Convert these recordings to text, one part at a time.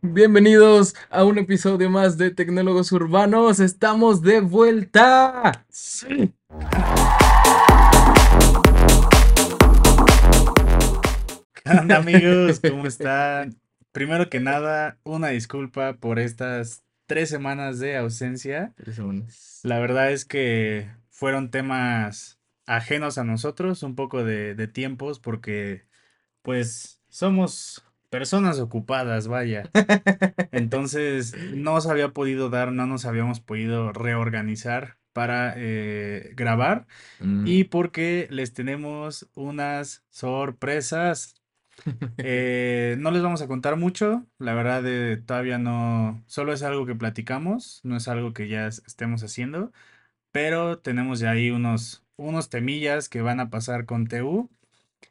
Bienvenidos a un episodio más de Tecnólogos Urbanos. Estamos de vuelta. Sí. ¿Qué onda, amigos? ¿Cómo están? Primero que nada, una disculpa por estas tres semanas de ausencia. Tres semanas. La verdad es que fueron temas ajenos a nosotros, un poco de, de tiempos, porque pues somos personas ocupadas, vaya. Entonces no se había podido dar, no nos habíamos podido reorganizar para eh, grabar Mm. y porque les tenemos unas sorpresas. Eh, no les vamos a contar mucho, la verdad eh, todavía no, solo es algo que platicamos, no es algo que ya es- estemos haciendo, pero tenemos ya ahí unos, unos temillas que van a pasar con TU.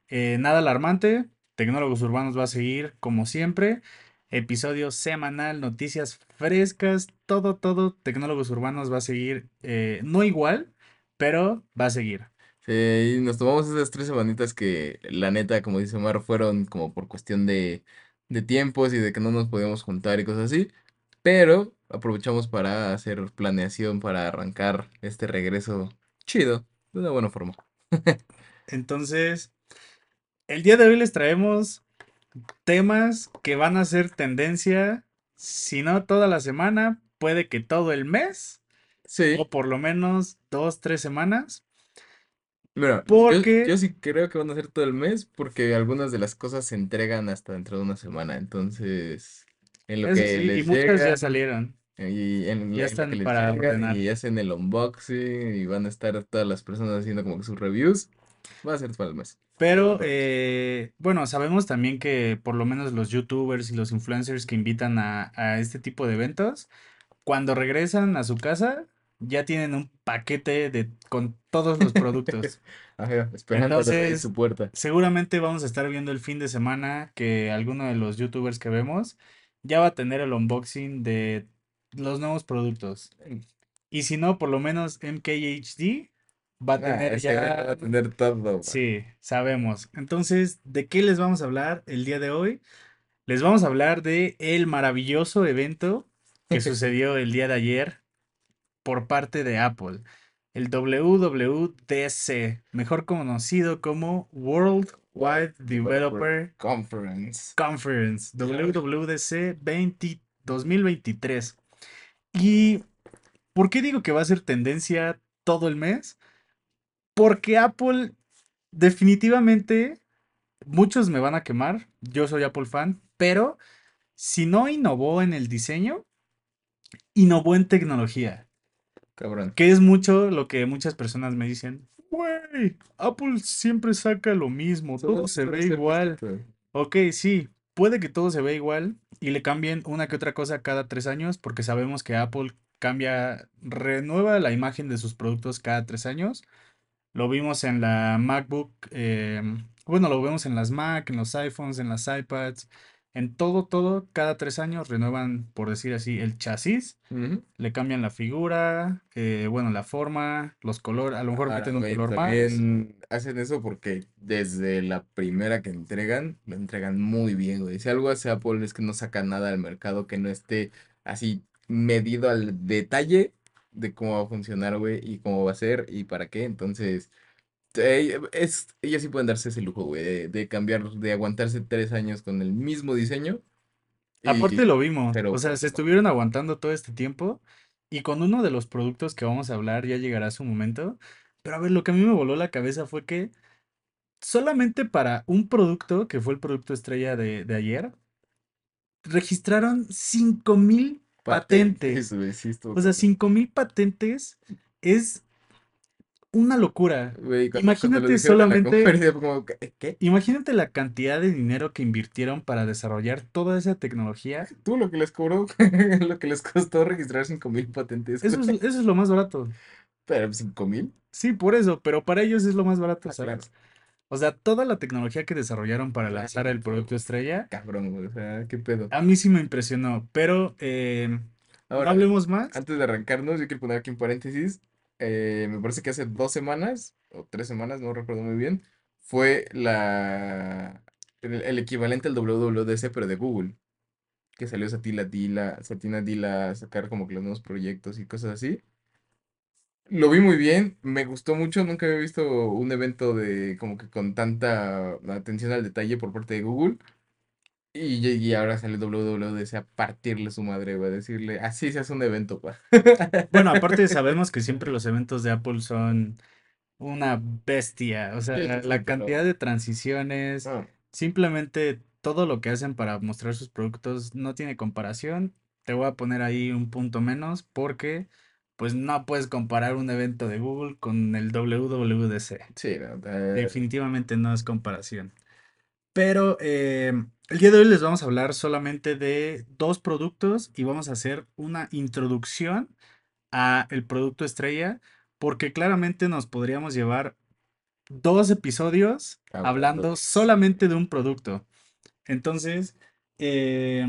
Nada alarmante, Tecnólogos Urbanos va a seguir como siempre, episodio semanal, noticias frescas, todo, todo, Tecnólogos Urbanos va a seguir, eh, no igual, pero va a seguir. Sí, y nos tomamos esas tres semanitas que, la neta, como dice Omar, fueron como por cuestión de, de tiempos y de que no nos podíamos juntar y cosas así. Pero aprovechamos para hacer planeación para arrancar este regreso chido, de una buena forma. Entonces, el día de hoy les traemos temas que van a ser tendencia, si no toda la semana, puede que todo el mes, Sí, o por lo menos dos, tres semanas. mira, yo, Porque- yo sí creo que van a ser todo el mes porque algunas de las cosas se entregan hasta dentro de una semana. Entonces, en lo Eso que sí, les y muchas llega. ya salieron. Y en Ya lo están que les para llega y hacen el unboxing y van a estar todas las personas haciendo como que sus reviews. Va a ser para el mes. Pero, eh, bueno, sabemos también que por lo menos los youtubers y los influencers que invitan a, a este tipo de eventos, cuando regresan a su casa, ya tienen un paquete de, con todos los productos. Ajá, esperando en Entonces- su puerta. Seguramente vamos a estar viendo el fin de semana que alguno de los youtubers que vemos ya va a tener el unboxing de los nuevos productos. Y si no, por lo menos MKHD va a Ah, tener ya... va a tener todo. Sí, sabemos. Entonces, ¿de qué les vamos a hablar el día de hoy? Les vamos a hablar de el maravilloso evento que sucedió el día de ayer por parte de Apple. El WWDC, mejor conocido como World Wide Developer Conference. Conference, WWDC 20 2023. ¿Y por qué digo que va a ser tendencia todo el mes? Porque Apple definitivamente, muchos me van a quemar, yo soy Apple fan, pero si no innovó en el diseño, innovó en tecnología, Cabrón. que es mucho lo que muchas personas me dicen. Güey, Apple siempre saca lo mismo, todo se ve igual. Ok, sí, puede que todo se vea igual y le cambien una que otra cosa cada tres años, porque sabemos que Apple cambia, renueva la imagen de sus productos cada tres años. Lo vimos en la MacBook, em, bueno, lo vemos en las Mac, en los iPhones, en las iPads, en todo, todo, cada tres años renuevan, por decir así, el chasis, le cambian la figura, eh, bueno, la forma, los colores, a lo mejor Ahora, meten un color más. también hacen eso porque desde la primera que entregan, lo entregan muy bien, güey. Si algo hace Apple es que no saca nada al mercado que no esté así medido al detalle de cómo va a funcionar, güey, y cómo va a ser y para qué. Entonces, eh, es, ellos sí pueden darse ese lujo, güey, de, de cambiar, de aguantarse tres años con el mismo diseño. Aparte lo vimos, pero o sea, se estuvieron aguantando todo este tiempo y con uno de los productos que vamos a hablar ya llegará su momento. Pero a ver, lo que a mí me voló la cabeza fue que solamente para un producto, que fue el producto estrella de, de ayer, registraron 5000 patentes. sí O sea, cabrón. 5000 patentes es una locura. Imagínate la solamente- como, ¿qué? Imagínate la cantidad de dinero que invirtieron para desarrollar toda esa tecnología. Tú lo que les cobró, lo que les costó registrar 5000 patentes. Eso es, eso es lo más barato. Pero 5000. Sí, por eso, pero para ellos es lo más barato, Ah, ¿sabes? claro. O sea, toda la tecnología que desarrollaron para lanzar el producto estrella, Cabrón, güey. O sea, qué pedo. a mí sí me impresionó, pero eh, no Ahora, hablemos más. antes de arrancarnos, yo quiero poner aquí un paréntesis. eh, me parece que hace dos semanas, o tres semanas, no recuerdo muy bien, fue la el, el equivalente al WWDC, pero de Google. que salió Satila Dila, Satina Dila a sacar como que los nuevos proyectos y cosas así. Lo vi muy bien, me gustó mucho, nunca había visto un evento de como que con tanta atención al detalle por parte de Google. Y, y ahora sale WWDC a partirle su madre, va a decirle, así se hace un evento, pa. Bueno, aparte sabemos que siempre los eventos de Apple son una bestia, o sea, la cantidad de transiciones, ah, simplemente todo lo que hacen para mostrar sus productos no tiene comparación. Te voy a poner ahí un punto menos porque pues no puedes comparar un evento de Google con el WWDC. sí, no, eh, Definitivamente no es comparación. Pero eh, el día de hoy les vamos a hablar solamente de dos productos y vamos a hacer una introducción a el producto estrella porque claramente nos podríamos llevar dos episodios hablando solamente de un producto. Entonces, eh,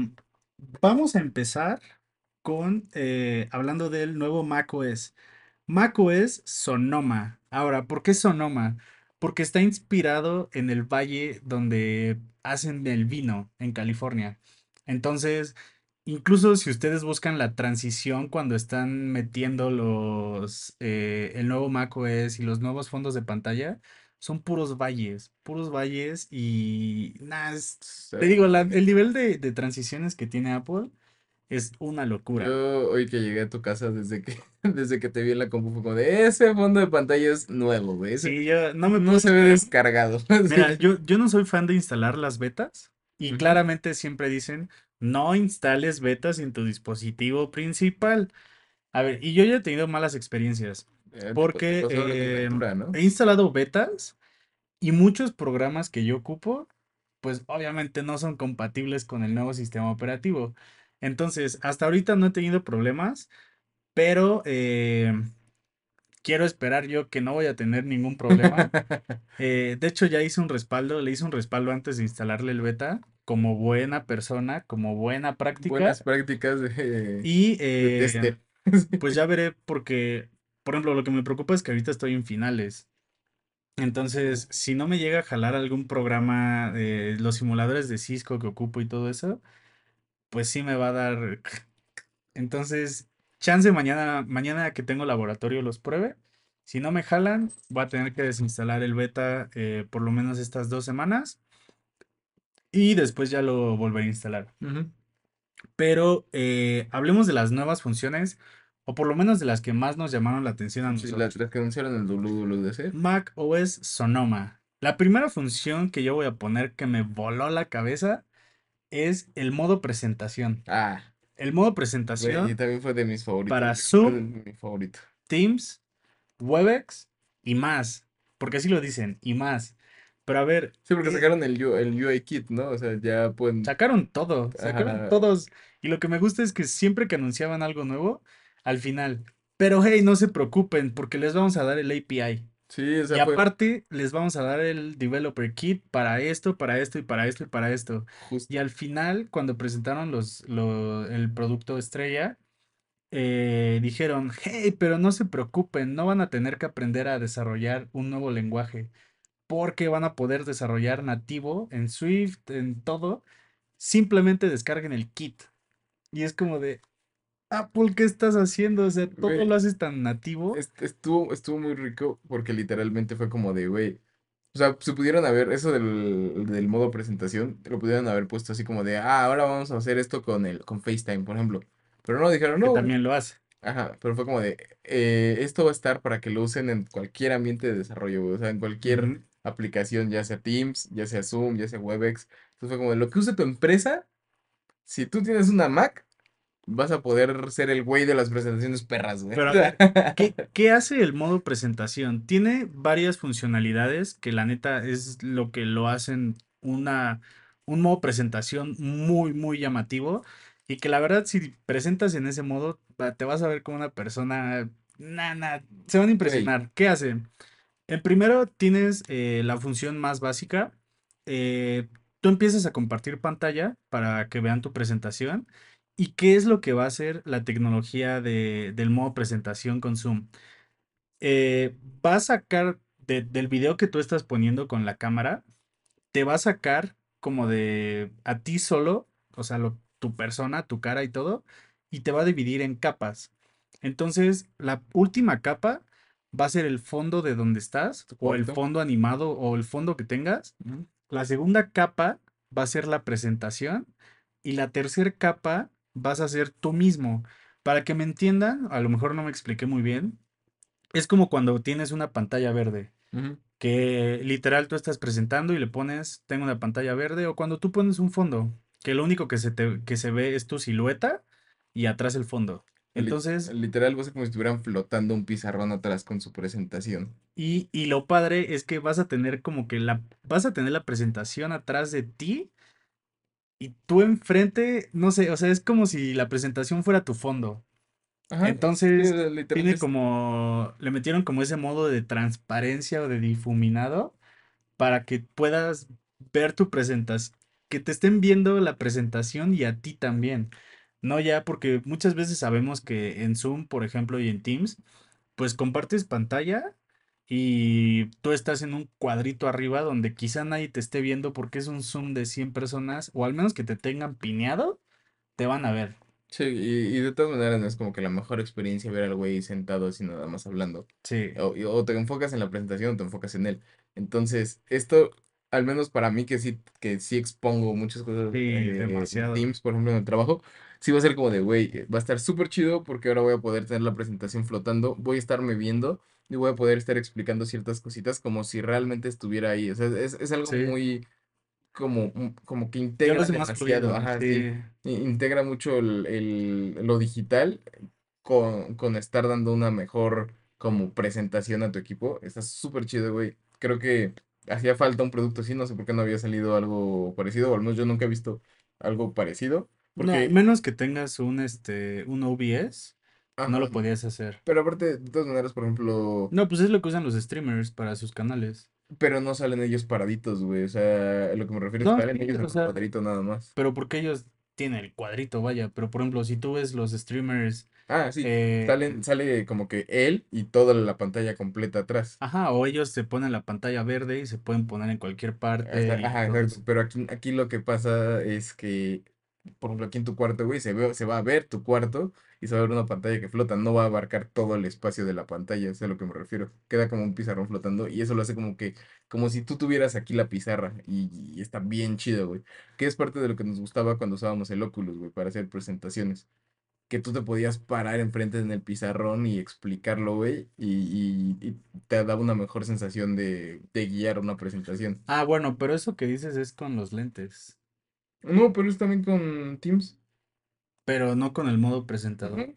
vamos a empezar con eh, hablando del nuevo macOS. macOS Sonoma. Ahora, ¿por qué Sonoma? Porque está inspirado en el valle donde hacen el vino en California. Entonces, incluso si ustedes buscan la transición cuando están metiendo los eh, el nuevo macOS y los nuevos fondos de pantalla, son puros valles, puros valles y nada, te digo, la- el nivel de, de transiciones que tiene Apple es una locura. Yo hoy que llegué a tu casa desde que desde que te vi en la compu como de ese fondo de pantalla es nuevo, güey. Sí, yo no me no puedo se ve descargado. Mira, yo, yo no soy fan de instalar las betas y claramente siempre dicen, no instales betas en tu dispositivo principal. A ver, y yo ya he tenido malas experiencias Eh, porque eh, ¿no? he instalado betas y muchos programas que yo ocupo, pues obviamente no son compatibles con el nuevo sistema operativo. Entonces, hasta ahorita no he tenido problemas, pero eh, quiero esperar yo que no voy a tener ningún problema. Eh, de hecho, ya hice un respaldo, le hice un respaldo antes de instalarle el beta, como buena persona, como buena práctica. Buenas prácticas de, Y de eh, pues ya veré porque, por ejemplo, lo que me preocupa es que ahorita estoy en finales. Entonces, si no me llega a jalar algún programa de los simuladores de Cisco que ocupo y todo eso, pues sí me va a dar. Entonces, chance mañana, mañana que tengo laboratorio los pruebe. Si no me jalan, voy a tener que desinstalar el beta eh, por lo menos estas dos semanas y después ya lo volveré a instalar. Pero eh, hablemos de las nuevas funciones, o por lo menos de las que más nos llamaron la atención a Sí, las, nosotros. las que anunciaron el WWDC. Mac OS Sonoma. La primera función que yo voy a poner que me voló la cabeza es el modo presentación. Ah, El modo güey, y presentación también fue de mis favoritos. para Zoom, mi favorito. Teams, Webex y más. Porque así lo dicen, y más. Pero a ver, Sí, porque eh, sacaron el, el UI kit, ¿no? O sea, ya pueden. sacaron todo, sacaron Ajá. todos. Y lo que me gusta es que siempre que anunciaban algo nuevo, al final. Pero hey, no se preocupen, porque les vamos a dar el API. Sí, o Y fue aparte, les vamos a dar el Developer Kit para esto, para esto y para esto y para esto. justo. Y al final, cuando presentaron los, lo- el producto estrella, eh, dijeron, hey, pero no se preocupen, no van a tener que aprender a desarrollar un nuevo lenguaje, porque van a poder desarrollar nativo en Swift, en todo. Simplemente descarguen el kit. Y es como de, Apple, ¿qué estás haciendo? O sea, todo Güey, lo haces tan nativo. est- estuvo, estuvo muy rico porque literalmente fue como de, güey. O sea, se pudieron haber, eso del, del modo presentación, lo pudieron haber puesto así como de, ah, ahora vamos a hacer esto con el, con FaceTime, por ejemplo. Pero no, dijeron, que no, güey. también lo hace. Ajá, pero fue como de, eh, esto va a estar para que lo usen en cualquier ambiente de desarrollo, güey, O sea, en cualquier aplicación, ya sea Teams, ya sea Zoom, ya sea Webex. Entonces fue como de, lo que use tu empresa, si tú tienes una Mac, vas a poder ser el güey de las presentaciones perras, güey. Pero ¿qué, qué hace el modo presentación? Tiene varias funcionalidades que la neta es lo que lo hacen una, un modo presentación muy, muy llamativo y que la verdad si presentas en ese modo te vas a ver como una persona, nada, se van a impresionar. ¿Qué hace? En primero tienes eh, la función más básica. eh, tú empiezas a compartir pantalla para que vean tu presentación. ¿Y qué es lo que va a hacer la tecnología de- del modo presentación con Zoom? Eh, va a sacar de- del video que tú estás poniendo con la cámara, te va a sacar como de a ti solo, o sea, lo- tu persona, tu cara y todo, y te va a dividir en capas. Entonces, la última capa va a ser el fondo de donde estás, o el fondo animado, o el fondo que tengas. La segunda capa va a ser la presentación, y la tercera capa vas a ser tú mismo. Para que me entiendan, a lo mejor no me expliqué muy bien, es como cuando tienes una pantalla verde que literal tú estás presentando y le pones, tengo una pantalla verde, o cuando tú pones un fondo, que lo único que se te, que se ve es tu silueta y atrás el fondo. Entonces, literal, va a ser como si estuvieran flotando un pizarrón atrás con su presentación. y, y lo padre es que vas a tener como que la, vas a tener la presentación atrás de ti y tú enfrente, no sé, o sea, es como si la presentación fuera tu fondo. Ajá. Entonces, tiene como, le metieron como ese modo de transparencia o de difuminado para que puedas ver tu presentación, que te estén viendo la presentación y a ti también. No ya, porque muchas veces sabemos que en Zoom, por ejemplo, y en Teams, pues compartes pantalla y tú estás en un cuadrito arriba donde quizá nadie te esté viendo porque es un Zoom de 100 personas, o al menos que te tengan pineado, te van a ver. Sí, y, y de todas maneras no es como que la mejor experiencia ver al güey sentado así nada más hablando. Sí, O, o te enfocas en la presentación o te enfocas en él. Entonces, esto, al menos para mí que sí, que sí expongo muchas cosas sí, eh, en demasiado. Teams, por ejemplo, en el trabajo, sí va a ser como de, güey, va a estar súper chido porque ahora voy a poder tener la presentación flotando, voy a estarme viendo y voy a poder estar explicando ciertas cositas como si realmente estuviera ahí. O sea, es, es algo Sí. muy como, un- como que integra más demasiado, fluido, ajá, sí. Integra mucho el, el- lo digital con, con estar dando una mejor como presentación a tu equipo. Está súper chido, güey. Creo que hacía falta un producto así, no sé por qué no había salido algo parecido, o al menos yo nunca he visto algo parecido, No, porque, menos que tengas un, este, un OBS, no lo podías hacer. pero aparte, de todas maneras, por ejemplo, No, pues es lo que usan los streamers para sus canales. pero no salen ellos paraditos, güey, o sea, lo que me refiero es No, salen ellos en sea, cuadrito nada más. pero porque ellos tienen el cuadrito, vaya. Pero por ejemplo, si tú ves los streamers, Ah, sí, eh, salen, sale como que él y toda la pantalla completa atrás. ajá, o ellos se ponen la pantalla verde y se pueden poner en cualquier parte ajá, exacto. Pero aquí, aquí lo que pasa es que, por ejemplo, aquí en tu cuarto, güey, se ve, se va a ver tu cuarto y se va a ver una pantalla que flota. No va a abarcar todo el espacio de la pantalla, es a lo que me refiero. Queda como un pizarrón flotando y eso lo hace como que, como si tú tuvieras aquí la pizarra y, está bien chido, güey. Que es parte de lo que nos gustaba cuando usábamos el Oculus, güey, para hacer presentaciones. Que tú te podías parar enfrente en el pizarrón y explicarlo, güey, y, y- y te daba una mejor sensación de, de guiar una presentación. Ah, bueno, pero eso que dices es con los lentes, No, pero es también con Teams. pero no con el modo presentador.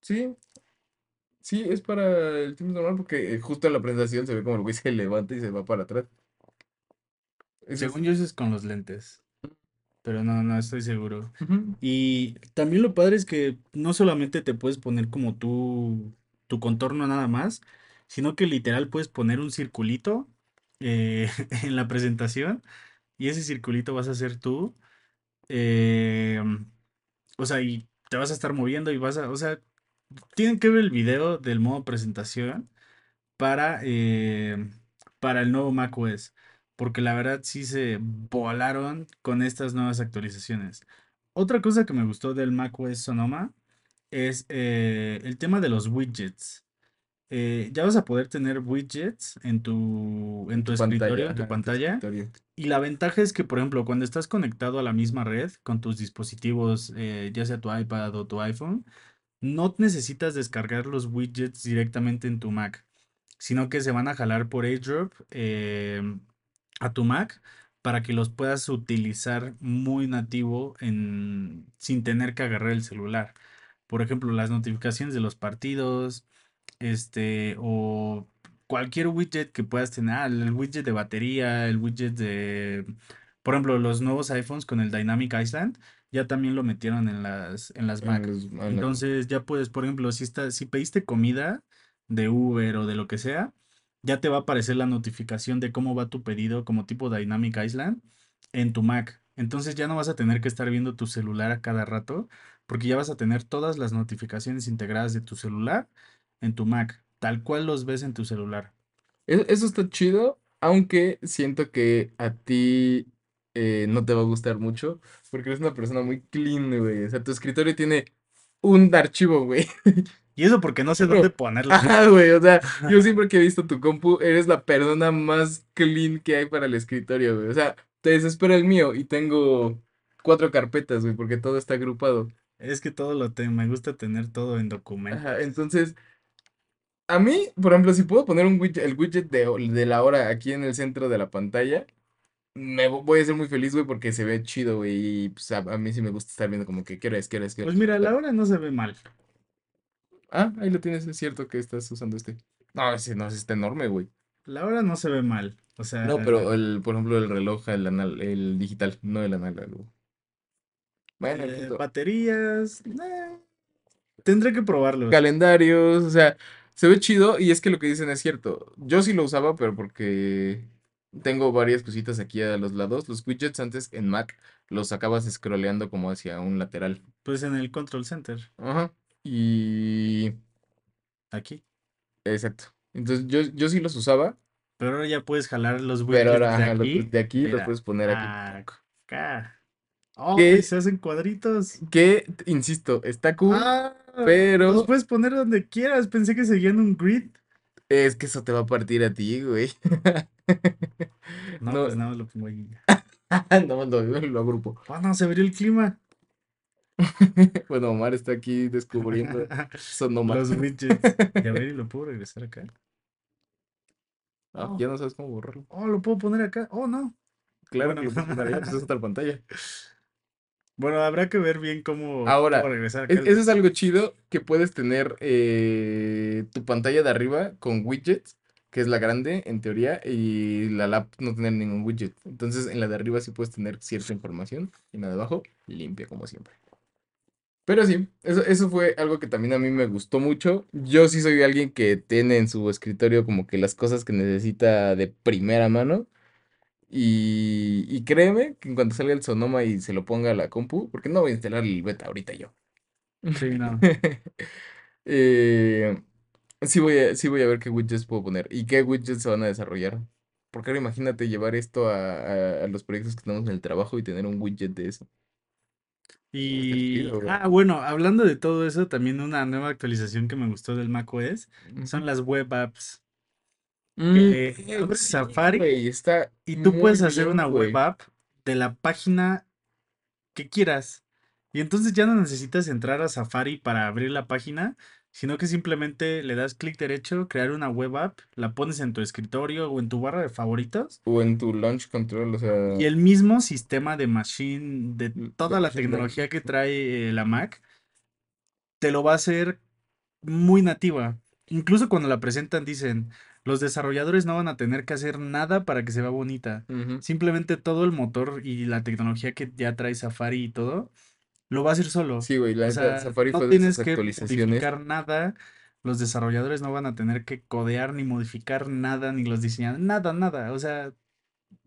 Sí, sí, es para el Teams normal porque eh, justo en la presentación se ve como el güey se levanta y se va para atrás. Es. Según yo, eso es con los lentes, pero no, no estoy seguro. Y también lo padre es que no solamente te puedes poner como tu, tu contorno nada más, sino que literal puedes poner un circulito eh, en la presentación y ese circulito vas a ser tú. eh, o sea, y te vas a estar moviendo y vas a, o sea, tienen que ver el video del modo presentación para, eh, para el nuevo macOS, porque la verdad sí se volaron con estas nuevas actualizaciones. Otra cosa que me gustó del macOS Sonoma es eh, el tema de los widgets. Eh, ya vas a poder tener widgets en tu, en tu escritorio, pantalla, en tu ajá, en tu pantalla. Y la ventaja es que, por ejemplo, cuando estás conectado a la misma red con tus dispositivos, eh, ya sea tu iPad o tu iPhone, no necesitas descargar los widgets directamente en tu Mac, sino que se van a jalar por AirDrop em, a tu Mac para que los puedas utilizar muy nativo en, sin tener que agarrar el celular. Por ejemplo, las notificaciones de los partidos, este, o cualquier widget que puedas tener, ah, el widget de batería, el widget de, por ejemplo, los nuevos iPhones con el Dynamic Island, ya también lo metieron en las, en las Mac. en Entonces ya puedes, por ejemplo, si está, si pediste comida de Uber o de lo que sea, ya te va a aparecer la notificación de cómo va tu pedido como tipo Dynamic Island en tu Mac. Entonces ya no vas a tener que estar viendo tu celular a cada rato, porque ya vas a tener todas las notificaciones integradas de tu celular en tu Mac, tal cual los ves en tu celular. E- Eso está chido, aunque siento que a ti eh, no te va a gustar mucho porque eres una persona muy clean, güey. O sea, tu escritorio tiene un archivo, güey. Y eso porque no sé dónde ponerlo. ajá, güey, o sea, yo siempre que he visto tu compu, eres la persona más clean que hay para el escritorio, güey. O sea, te desespera el mío y tengo cuatro carpetas, güey, porque todo está agrupado. Es que todo lo tengo, me gusta tener todo en Ajá, documentos. entonces, a mí, por ejemplo, si puedo poner un widget, el widget de, de la hora aquí en el centro de la pantalla, me vo- voy a ser muy feliz, güey, porque se ve chido, güey, y pues, a, a mí sí me gusta estar viendo como que qué hora es, qué hora es, qué hora Pues es. mira, la hora no se ve mal. Ah, ahí lo tienes, es cierto que estás usando este. No, ese no, ese está enorme, güey. La hora no se ve mal. O sea, No, pero el, por ejemplo, el reloj, el, anal, el digital, no el análogo. Bueno, el eh, punto. baterías. eh, tendré que probarlos. Calendarios, o sea, se ve chido y es que lo que dicen es cierto. Yo sí lo usaba, pero porque tengo varias cositas aquí a los lados. Los widgets antes en Mac los sacabas scrolleando como hacia un lateral. Pues en el control center. Ajá. Y... Aquí. Exacto. Entonces yo, yo sí los usaba, Pero ahora ya puedes jalar los pero widgets ahora de ajá, los aquí. de aquí los puedes poner aquí. Acá. Oh, Que, se hacen cuadritos. que, insisto, está cool, Ah, los pero puedes poner donde quieras. Pensé que seguían un grid. es que eso te va a partir a ti, güey. No, No, pues nada más lo pongo ahí. no, no, lo agrupo. Oh, no, se abrió el clima. Bueno, Omar está aquí descubriendo Sonoma. Los widgets. Y a ver, ¿y lo puedo regresar acá? Ah, Oh, ya no sabes cómo borrarlo. oh, lo puedo poner acá. Oh, no. Claro Bueno. que lo puedes poner allá, pues es otra pantalla. Bueno, habrá que ver bien cómo, cómo Ahora, regresar acá. el- eso es algo chido que puedes tener eh, tu pantalla de arriba con widgets, que es la grande en teoría, y la lap no tener ningún widget. Entonces en la de arriba sí puedes tener cierta información y en la de abajo limpia como siempre. Pero sí, eso, eso fue algo que también a mí me gustó mucho. Yo sí soy alguien que tiene en su escritorio como que las cosas que necesita de primera mano. Y, y créeme que en cuanto salga el Sonoma y se lo ponga a la compu, porque no voy a instalar el beta ahorita yo. Sí, no. Eh, sí voy a, sí voy a ver qué widgets puedo poner y qué widgets se van a desarrollar. Porque ahora imagínate llevar esto a, a- a los proyectos que tenemos en el trabajo y tener un widget de eso. Y, ah, bueno, hablando de todo eso, también una nueva actualización que me gustó del macOS son las web apps. Mm, Que eh, abres sí, Safari güey, está y tú puedes hacer bien, una web app de la página que quieras. Y entonces ya no necesitas entrar a Safari para abrir la página, sino que simplemente le das clic derecho, crear una web app, la pones en tu escritorio o en tu barra de favoritos O en tu launch control, o sea, y el mismo sistema de machine, de toda la tecnología que trae eh, la Mac, te lo va a hacer muy nativa. Incluso cuando la presentan dicen, los desarrolladores no van a tener que hacer nada para que se vea bonita. Simplemente todo el motor y la tecnología que ya trae Safari y todo, lo va a hacer solo. Sí, güey, la O sea, Safari no fue de tienes que modificar nada. Los desarrolladores no van a tener que codear ni modificar nada, ni los diseñadores, nada, nada. O sea,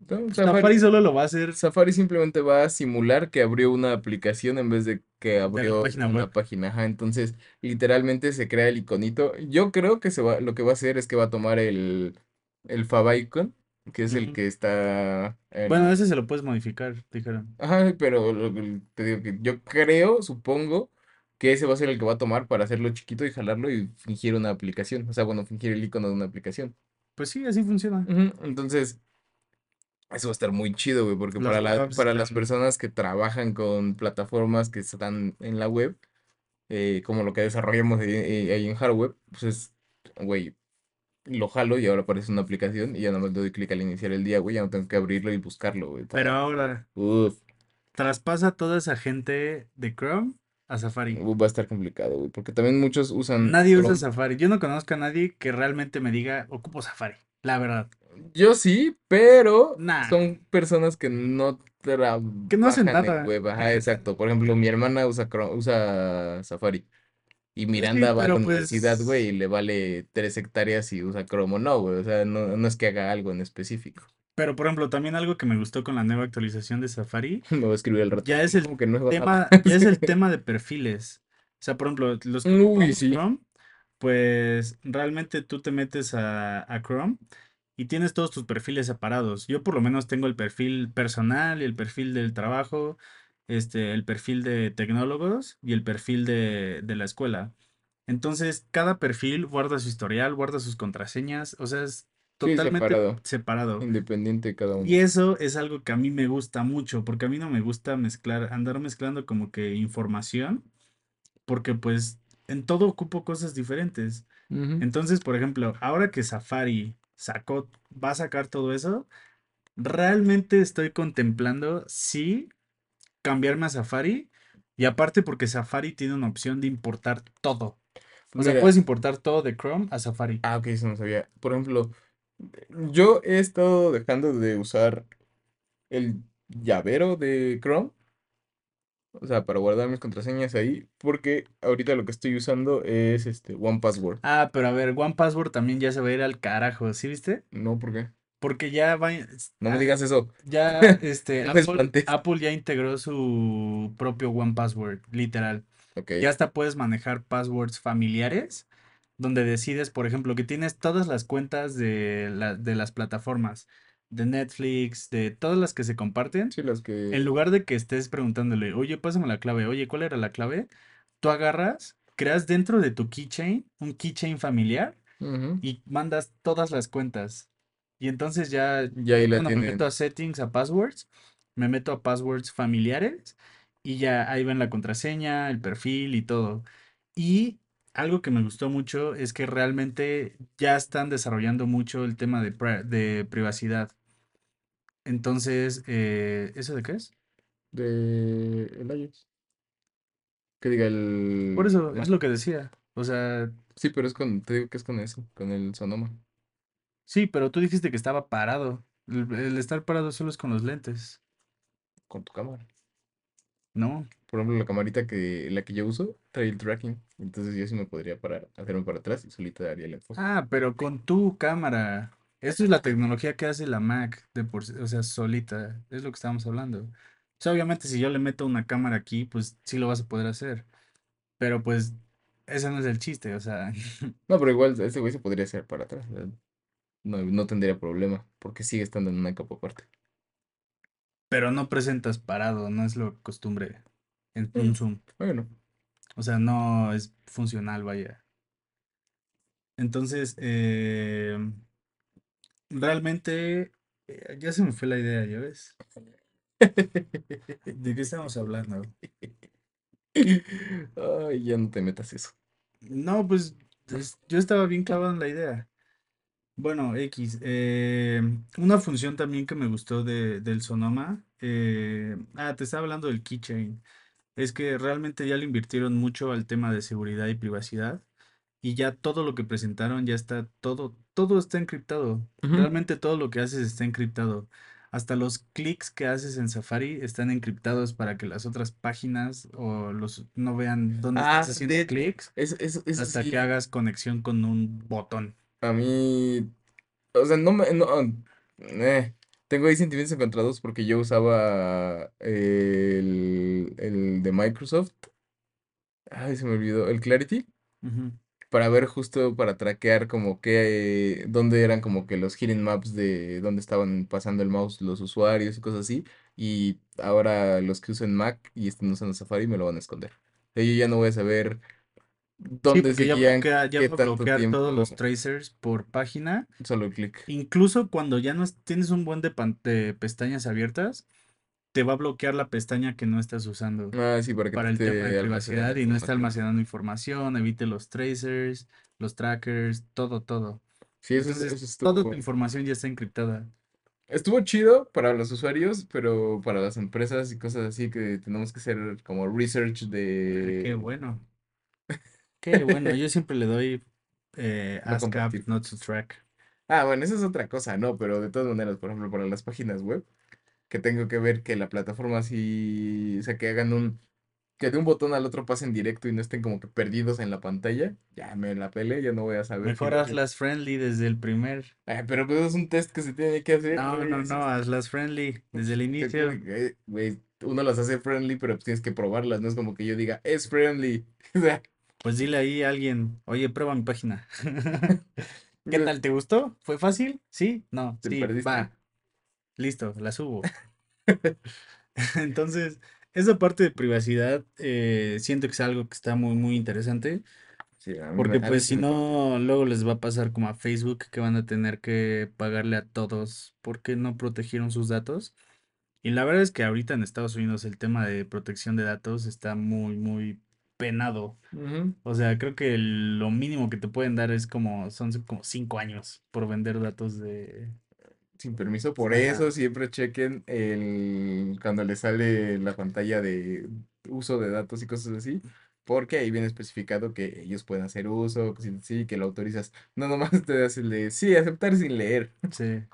No, Safari Safari, solo lo va a hacer Safari simplemente va a simular que abrió una aplicación en vez de que de abrió página una web. página. Ajá, entonces, literalmente se crea el iconito. Yo creo que se va, lo que va a hacer es que va a tomar el, el favicon, que es el que está Bueno, en... ese se lo puedes modificar, dijeron. Ajá, pero lo te digo que yo creo, supongo, que ese va a ser el que va a tomar para hacerlo chiquito y jalarlo y fingir una aplicación. O sea, bueno, fingir el icono de una aplicación. Pues sí, así funciona. Entonces... Eso va a estar muy chido, güey, porque para la, para las personas que trabajan con plataformas que están en la web, eh, como lo que desarrollamos ahí, eh, ahí en hardware, pues es, güey, lo jalo y ahora aparece una aplicación y ya nada más doy clic al iniciar el día, güey, ya no tengo que abrirlo y buscarlo, güey, Pero ahora, Uf, traspasa toda esa gente de Chrome a Safari. va a estar complicado, güey, porque también muchos usan Nadie usa. Safari. Yo no conozco a nadie que realmente me diga, ocupo Safari. La verdad. Yo sí, pero Nah, son personas que no que no hacen trabajan en nada. web, ajá, exacto. Por ejemplo, mi hermana usa, Chrome- usa Safari. Y Pues sí, Miranda va a la pero universidad, güey, y pues. le vale tres hectáreas y usa Chrome o no, güey. O sea, no, no es que haga algo en específico. Pero por ejemplo, también algo que me gustó con la nueva actualización de Safari, Me voy a escribir al rato. ya es el Como que no tema, ya es el tema de perfiles. O sea, por ejemplo, los que Uy, sí. Chrome, pues realmente tú te metes a, a Chrome y tienes todos tus perfiles separados. Yo por lo menos tengo el perfil personal, el perfil del trabajo, este, el perfil de tecnólogos y el perfil de, de la escuela. Entonces, cada perfil guarda su historial, guarda sus contraseñas, o sea, es Sí, totalmente separado, separado. independiente cada Y uno. eso es algo que a mí me gusta mucho, porque a mí no me gusta mezclar, andar mezclando como que información, porque pues en todo ocupo cosas diferentes. Entonces, por ejemplo, ahora que Safari sacó, va a sacar todo eso, realmente estoy contemplando sí cambiarme a Safari. Y aparte porque Safari tiene una opción de importar todo. O sea, puedes importar todo de Chrome a Safari. ah, ok, eso no sabía. Por ejemplo, yo he estado dejando de usar el llavero de Chrome, o sea, para guardar mis contraseñas ahí, porque ahorita lo que estoy usando es este One Password. Ah, pero a ver, One Password también ya se va a ir al carajo, ¿sí viste? No, ¿por qué? Porque ya va, No me ah, digas eso. ya este No Apple. Apple ya integró su propio One Password, literal. Ok. Ya hasta puedes manejar passwords familiares, donde decides, por ejemplo, que tienes todas las cuentas de, la- de las plataformas, de Netflix, de todas las que se comparten. Sí, las En que... lugar de que estés preguntándole, oye, pásame la clave, oye, ¿cuál era la clave? Tú agarras, creas dentro de tu keychain un keychain familiar y mandas todas las cuentas. Y entonces ya, Ya ahí yo la cuando me meto tienen. a settings, a passwords, me meto a passwords familiares y ya ahí ven la contraseña, el perfil y todo. Y algo que me gustó mucho es que realmente ya están desarrollando mucho el tema de, de privacidad. Entonces, eh, ¿eso de qué es? De el iOS. Que diga Por el eso, es lo que decía. O sea, Sí, pero es con, te digo que es con eso, con el Sonoma. sí, pero tú dijiste que estaba parado. El, el estar parado solo es con los lentes, Con tu cámara. ¿no? Por ejemplo, la camarita que, la que yo uso trae el tracking. Entonces yo sí me podría parar, hacerme para atrás y solita daría el enfoque. Ah, pero con tu cámara. Esto es la tecnología que hace la Mac de por sí, o sea, solita. Es lo que estábamos hablando. O sea, obviamente si yo le meto una cámara aquí, pues sí lo vas a poder hacer. Pero pues ese no es el chiste, o sea. No, pero igual ese güey se podría hacer para atrás. No, no tendría problema, porque sigue estando en una capa aparte. Pero no presentas parado, no es lo costumbre en Mm, Zoom. Bueno, O sea, no es funcional, vaya. Entonces, eh, realmente eh, ya se me fue la idea, ¿ya ves? ¿De qué estamos hablando? Ay, ya no te metas eso. No, pues es- yo estaba bien clavado en la idea. Bueno, X. eh, una función también que me gustó de, del Sonoma. eh, ah, te estaba hablando del keychain. Es que realmente ya le invirtieron mucho al tema de seguridad y privacidad. Y ya todo lo que presentaron ya está, todo, todo está encriptado. Realmente todo lo que haces está encriptado. Hasta los clics que haces en Safari están encriptados para que las otras páginas o los no vean dónde estás Ah, haciendo clics hasta que hagas conexión con un botón. a mí, o sea, no me, no, eh, tengo ahí sentimientos encontrados porque yo usaba el, el de Microsoft, ay, se me olvidó, el Clarity, Ujú. Para ver justo, para traquear como que, dónde eran como que los hidden maps de dónde estaban pasando el mouse los usuarios y cosas así, y ahora los que usen Mac y estén usando Safari me lo van a esconder. O sea, Yo ya no voy a saber Sí, dónde ya seguían, bloquea, ya qué tanto bloquear todos los tracers por página. solo clic. Incluso cuando ya no es- tienes un buen de, pan- de pestañas abiertas, te va a bloquear la pestaña que no estás usando Ah, sí, para que te para el tema de privacidad y no información. almacenando información, evite los tracers, los trackers, todo, todo. Sí, eso, es- Entonces, eso toda tu información ya está encriptada. estuvo chido para los usuarios, pero para las empresas y cosas así que tenemos que hacer como research Ah, qué de bueno. Qué bueno. Yo siempre le doy eh, no ASCAP, not to track. Ah, bueno, eso es otra cosa, ¿no? Pero de todas maneras, por ejemplo, para las páginas web, que tengo que ver que la plataforma sí, o sea, que hagan un, que de un botón al otro pasen directo y no estén como que perdidos en la pantalla, ya me la pele, ya no voy a saber Mejor hazlas friendly desde el primer. Ay, pero pues es un test que se tiene que hacer, No, güey, no, no, hazlas friendly desde el inicio. güey, uno las hace friendly, pero pues tienes que probarlas, no es como que yo diga, es friendly, o sea, Pues dile ahí a alguien, oye, prueba mi página. ¿Qué tal? ¿Te gustó? ¿Fue fácil? ¿Sí? No, Te sí, perdiste. va, listo, la subo. Entonces, esa parte de privacidad eh, siento que es algo que está muy, muy interesante, Sí, me- porque pues si no, luego les va a pasar como a Facebook que van a tener que pagarle a todos porque no protegieron sus datos. Y la verdad es que ahorita en Estados Unidos el tema de protección de datos está muy, muy penado. O sea, creo que el- lo mínimo que te pueden dar es como, son como cinco años por vender datos de... Sin permiso, por Ajá, eso siempre chequen el cuando les sale la pantalla de uso de datos y cosas así, porque ahí viene especificado que ellos pueden hacer uso, que sí, sí, que lo autorizas. No nomás te das el de sí, aceptar sin leer. sí.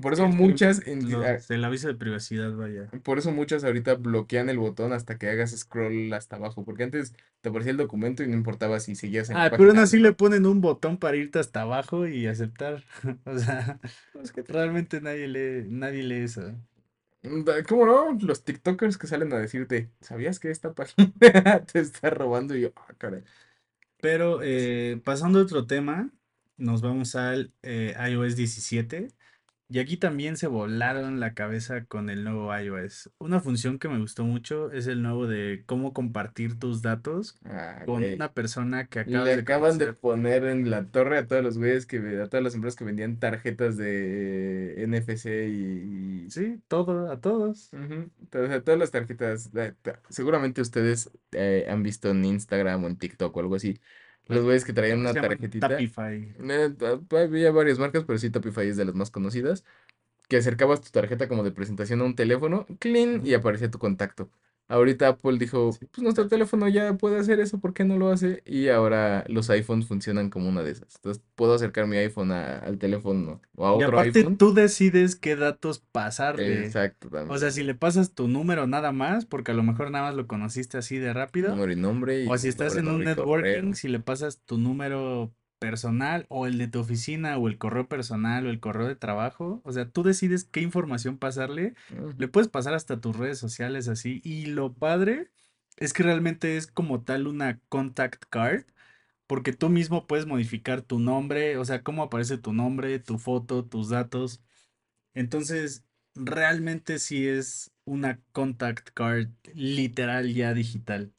Por eso muchas, ah, los, el aviso de privacidad, vaya. por eso muchas ahorita bloquean el botón hasta que hagas scroll hasta abajo, porque antes te aparecía el documento y no importaba si seguías en Ah, pero aún así le no. ponen un botón para irte hasta abajo y aceptar. O sea, No, es que te- realmente nadie lee, nadie lee eso. ¿Cómo no? Los TikTokers que salen a decirte, ¿sabías que esta página te está robando? Y yo, ah, caray. Pero eh, pasando a otro tema, nos vamos al eh, iOS 17. Y aquí también se volaron la cabeza con el nuevo iOS. Una función que me gustó mucho es el nuevo de cómo compartir tus datos ah, con güey. una persona que Le acabas de acaban de poner en la torre a todos los güeyes que, a todas las empresas que vendían tarjetas de NFC y, Sí, todo, a todos. O sea, todas las tarjetas, eh, seguramente ustedes eh, han visto en Instagram o en TikTok o algo así, los güeyes que traían una tarjetita, Tapify. ta- había varias marcas, pero sí Topify es de las más conocidas, que acercabas tu tarjeta como de presentación a un teléfono, clean, y aparecía tu contacto. Ahorita Apple dijo, Sí. pues nuestro teléfono ya puede hacer eso, ¿por qué no lo hace? Y ahora los iPhones funcionan como una de esas. Entonces puedo acercar mi iPhone a- al teléfono o a Y otro aparte iPhone. tú decides qué datos pasarle. Exacto, O sea, si le pasas tu número nada más, porque a lo mejor nada más lo conociste así de rápido, Número y nombre o y si estás en un networking, correo. si le pasas tu número personal o el de tu oficina o el correo personal o el correo de trabajo, o sea, tú decides qué información pasarle. Le puedes pasar hasta tus redes sociales así. Y lo padre es que realmente es como tal una contact card. Porque tú mismo puedes modificar tu nombre, o sea, cómo aparece tu nombre, tu foto, tus datos. Entonces, realmente sí es una contact card literal ya digital.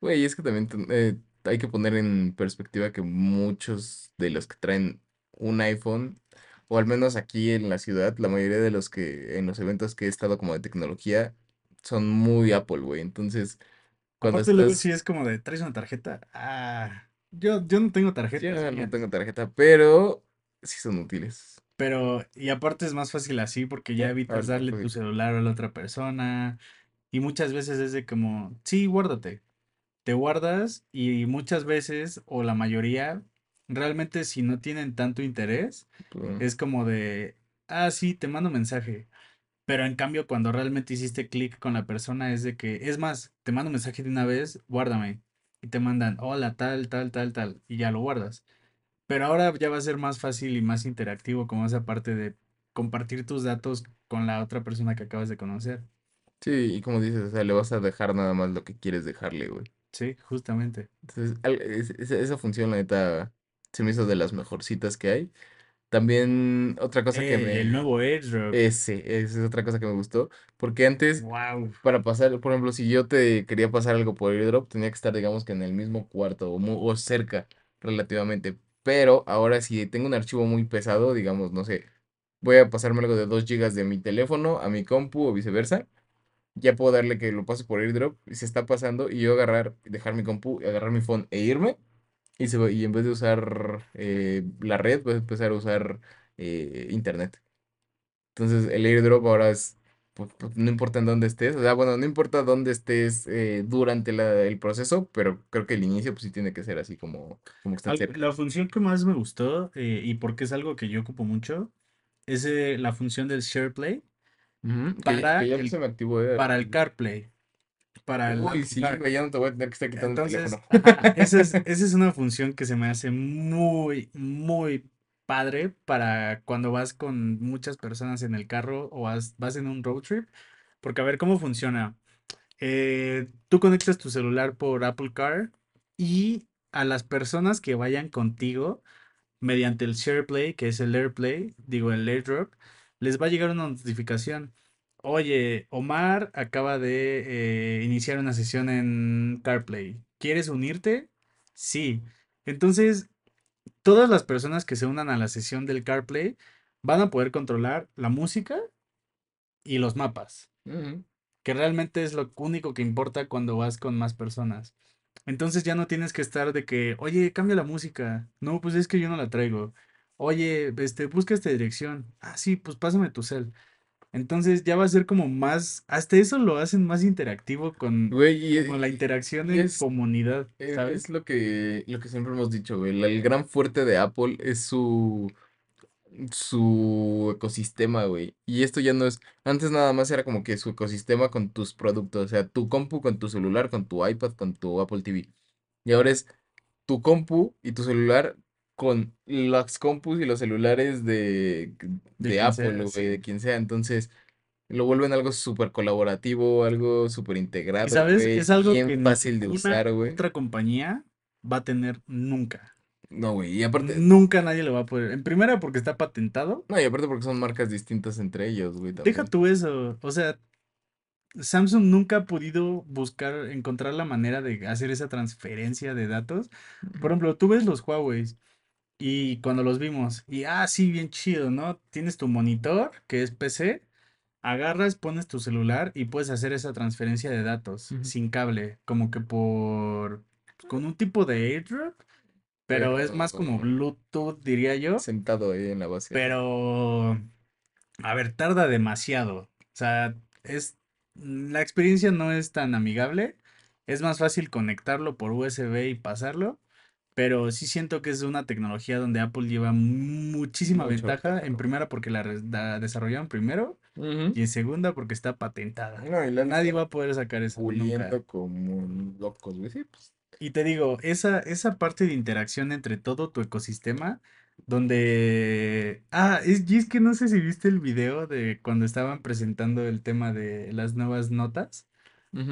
Güey, es que también eh, hay que poner en perspectiva que muchos de los que traen un iPhone, o al menos aquí en la ciudad, la mayoría de los que en los eventos que he estado como de tecnología, son muy Apple, güey. Entonces, cuando Aparte luego estás, sí es como de, ¿traes una tarjeta? Ah, yo, yo no tengo tarjetas, ya no tengo tarjeta, pero sí son útiles. Pero, y aparte es más fácil así porque ya evitas darle tu celular a la otra persona. Y muchas veces es de como, sí, guárdate. Te guardas y muchas veces, o la mayoría, realmente si no tienen tanto interés, pues, es como de, ah, sí, te mando mensaje. Pero en cambio, cuando realmente hiciste clic con la persona, es de que, es más, te mando mensaje de una vez, guárdame. Y te mandan, hola, tal, tal, tal, tal, y ya lo guardas. Pero ahora ya va a ser más fácil y más interactivo, como esa parte de compartir tus datos con la otra persona que acabas de conocer. Sí, y como dices, o sea, le vas a dejar nada más lo que quieres dejarle, güey. Sí, justamente. Entonces, al- es- es- esa función, la neta, se me hizo de las mejorcitas que hay. También otra cosa que Eh, el me... nuevo AirDrop. Ese, esa es otra cosa que me gustó. Porque antes, Wow. para pasar, por ejemplo, si yo te quería pasar algo por airdrop, tenía que estar, digamos que en el mismo cuarto o, mu- o cerca relativamente. Pero ahora si tengo un archivo muy pesado, digamos, no sé, voy a pasarme algo de 2 gigas de mi teléfono a mi compu o viceversa, ya puedo darle que lo pase por airdrop y se está pasando y yo agarrar, dejar mi compu, agarrar mi phone e irme. Y, se, y en vez de usar eh, la red, voy a empezar a usar eh, internet. Entonces el airdrop ahora es, pues, pues, no importa en dónde estés, o sea, bueno, no importa dónde estés eh, durante la- el proceso, pero creo que el inicio pues sí tiene que ser así como, como que cerca. La función que más me gustó y porque es algo que yo ocupo mucho es la función del SharePlay Ujú, que, que para el, activó, para el CarPlay, para el Uy, sí, güey, ya no te voy a tener que estar quitando el Entonces, teléfono. ajá, esa es, esa es una función que se me hace muy, muy padre para cuando vas con muchas personas en el carro o vas, vas en un road trip. Porque a ver cómo funciona. Eh, tú conectas tu celular por Apple Car y a las personas que vayan contigo mediante el SharePlay, que es el AirPlay, digo el AirDrop, les va a llegar una notificación. Oye, Omar acaba de eh, iniciar una sesión en CarPlay. ¿Quieres unirte? Sí. Entonces, todas las personas que se unan a la sesión del CarPlay van a poder controlar la música y los mapas, que realmente es lo único que importa cuando vas con más personas. Entonces ya no tienes que estar de que, oye, cambia la música. No, pues es que yo no la traigo. Oye, este, busca esta dirección. Ah, sí, pues pásame tu cel. Entonces ya va a ser como más, hasta eso lo hacen más interactivo con, Güey, y, con la interacción en es, comunidad, e- es ¿sabes? lo que, lo que siempre hemos dicho, güey. El, el gran fuerte de Apple es su, su ecosistema, güey. Y esto ya no es, antes nada más era como que su ecosistema con tus productos, o sea, tu compu con tu celular, con tu iPad, con tu Apple TV. Y ahora es tu compu y tu celular con las compus y los celulares de, De de Apple, sea, güey, de sí. quien sea. Entonces, lo vuelven algo súper colaborativo, algo súper Y integrado, sabes, güey, es algo bien que fácil de usar, güey. otra compañía va a tener nunca. No, güey, y aparte, Nunca nadie lo va a poder. En primera porque está patentado. no, y aparte porque son marcas distintas entre ellos, güey, Deja tú eso. O sea, Samsung nunca ha podido buscar, encontrar la manera de hacer esa transferencia de datos. Por ejemplo, tú ves los Huawei y cuando los vimos, y ah, sí, bien chido, ¿no? Tienes tu monitor, que es PC, agarras, pones tu celular y puedes hacer esa transferencia de datos sin cable, como que por, con un tipo de AirDrop, pero es más como Bluetooth, diría yo. sentado ahí en la base. Pero, a ver, tarda demasiado. O sea, es, la experiencia no es tan amigable. Es más fácil conectarlo por USB y pasarlo. Pero sí siento que es una tecnología donde Apple lleva muchísima ventaja. En primera porque la, la desarrollaron primero y en segunda porque está patentada. No, y la Nadie va a poder sacar nunca. puliendo como locos, güey. Sí, pues. Y te digo, esa, esa parte de interacción entre todo tu ecosistema, donde... Ah, es, y es que no sé si viste el video de cuando estaban presentando el tema de las nuevas notas,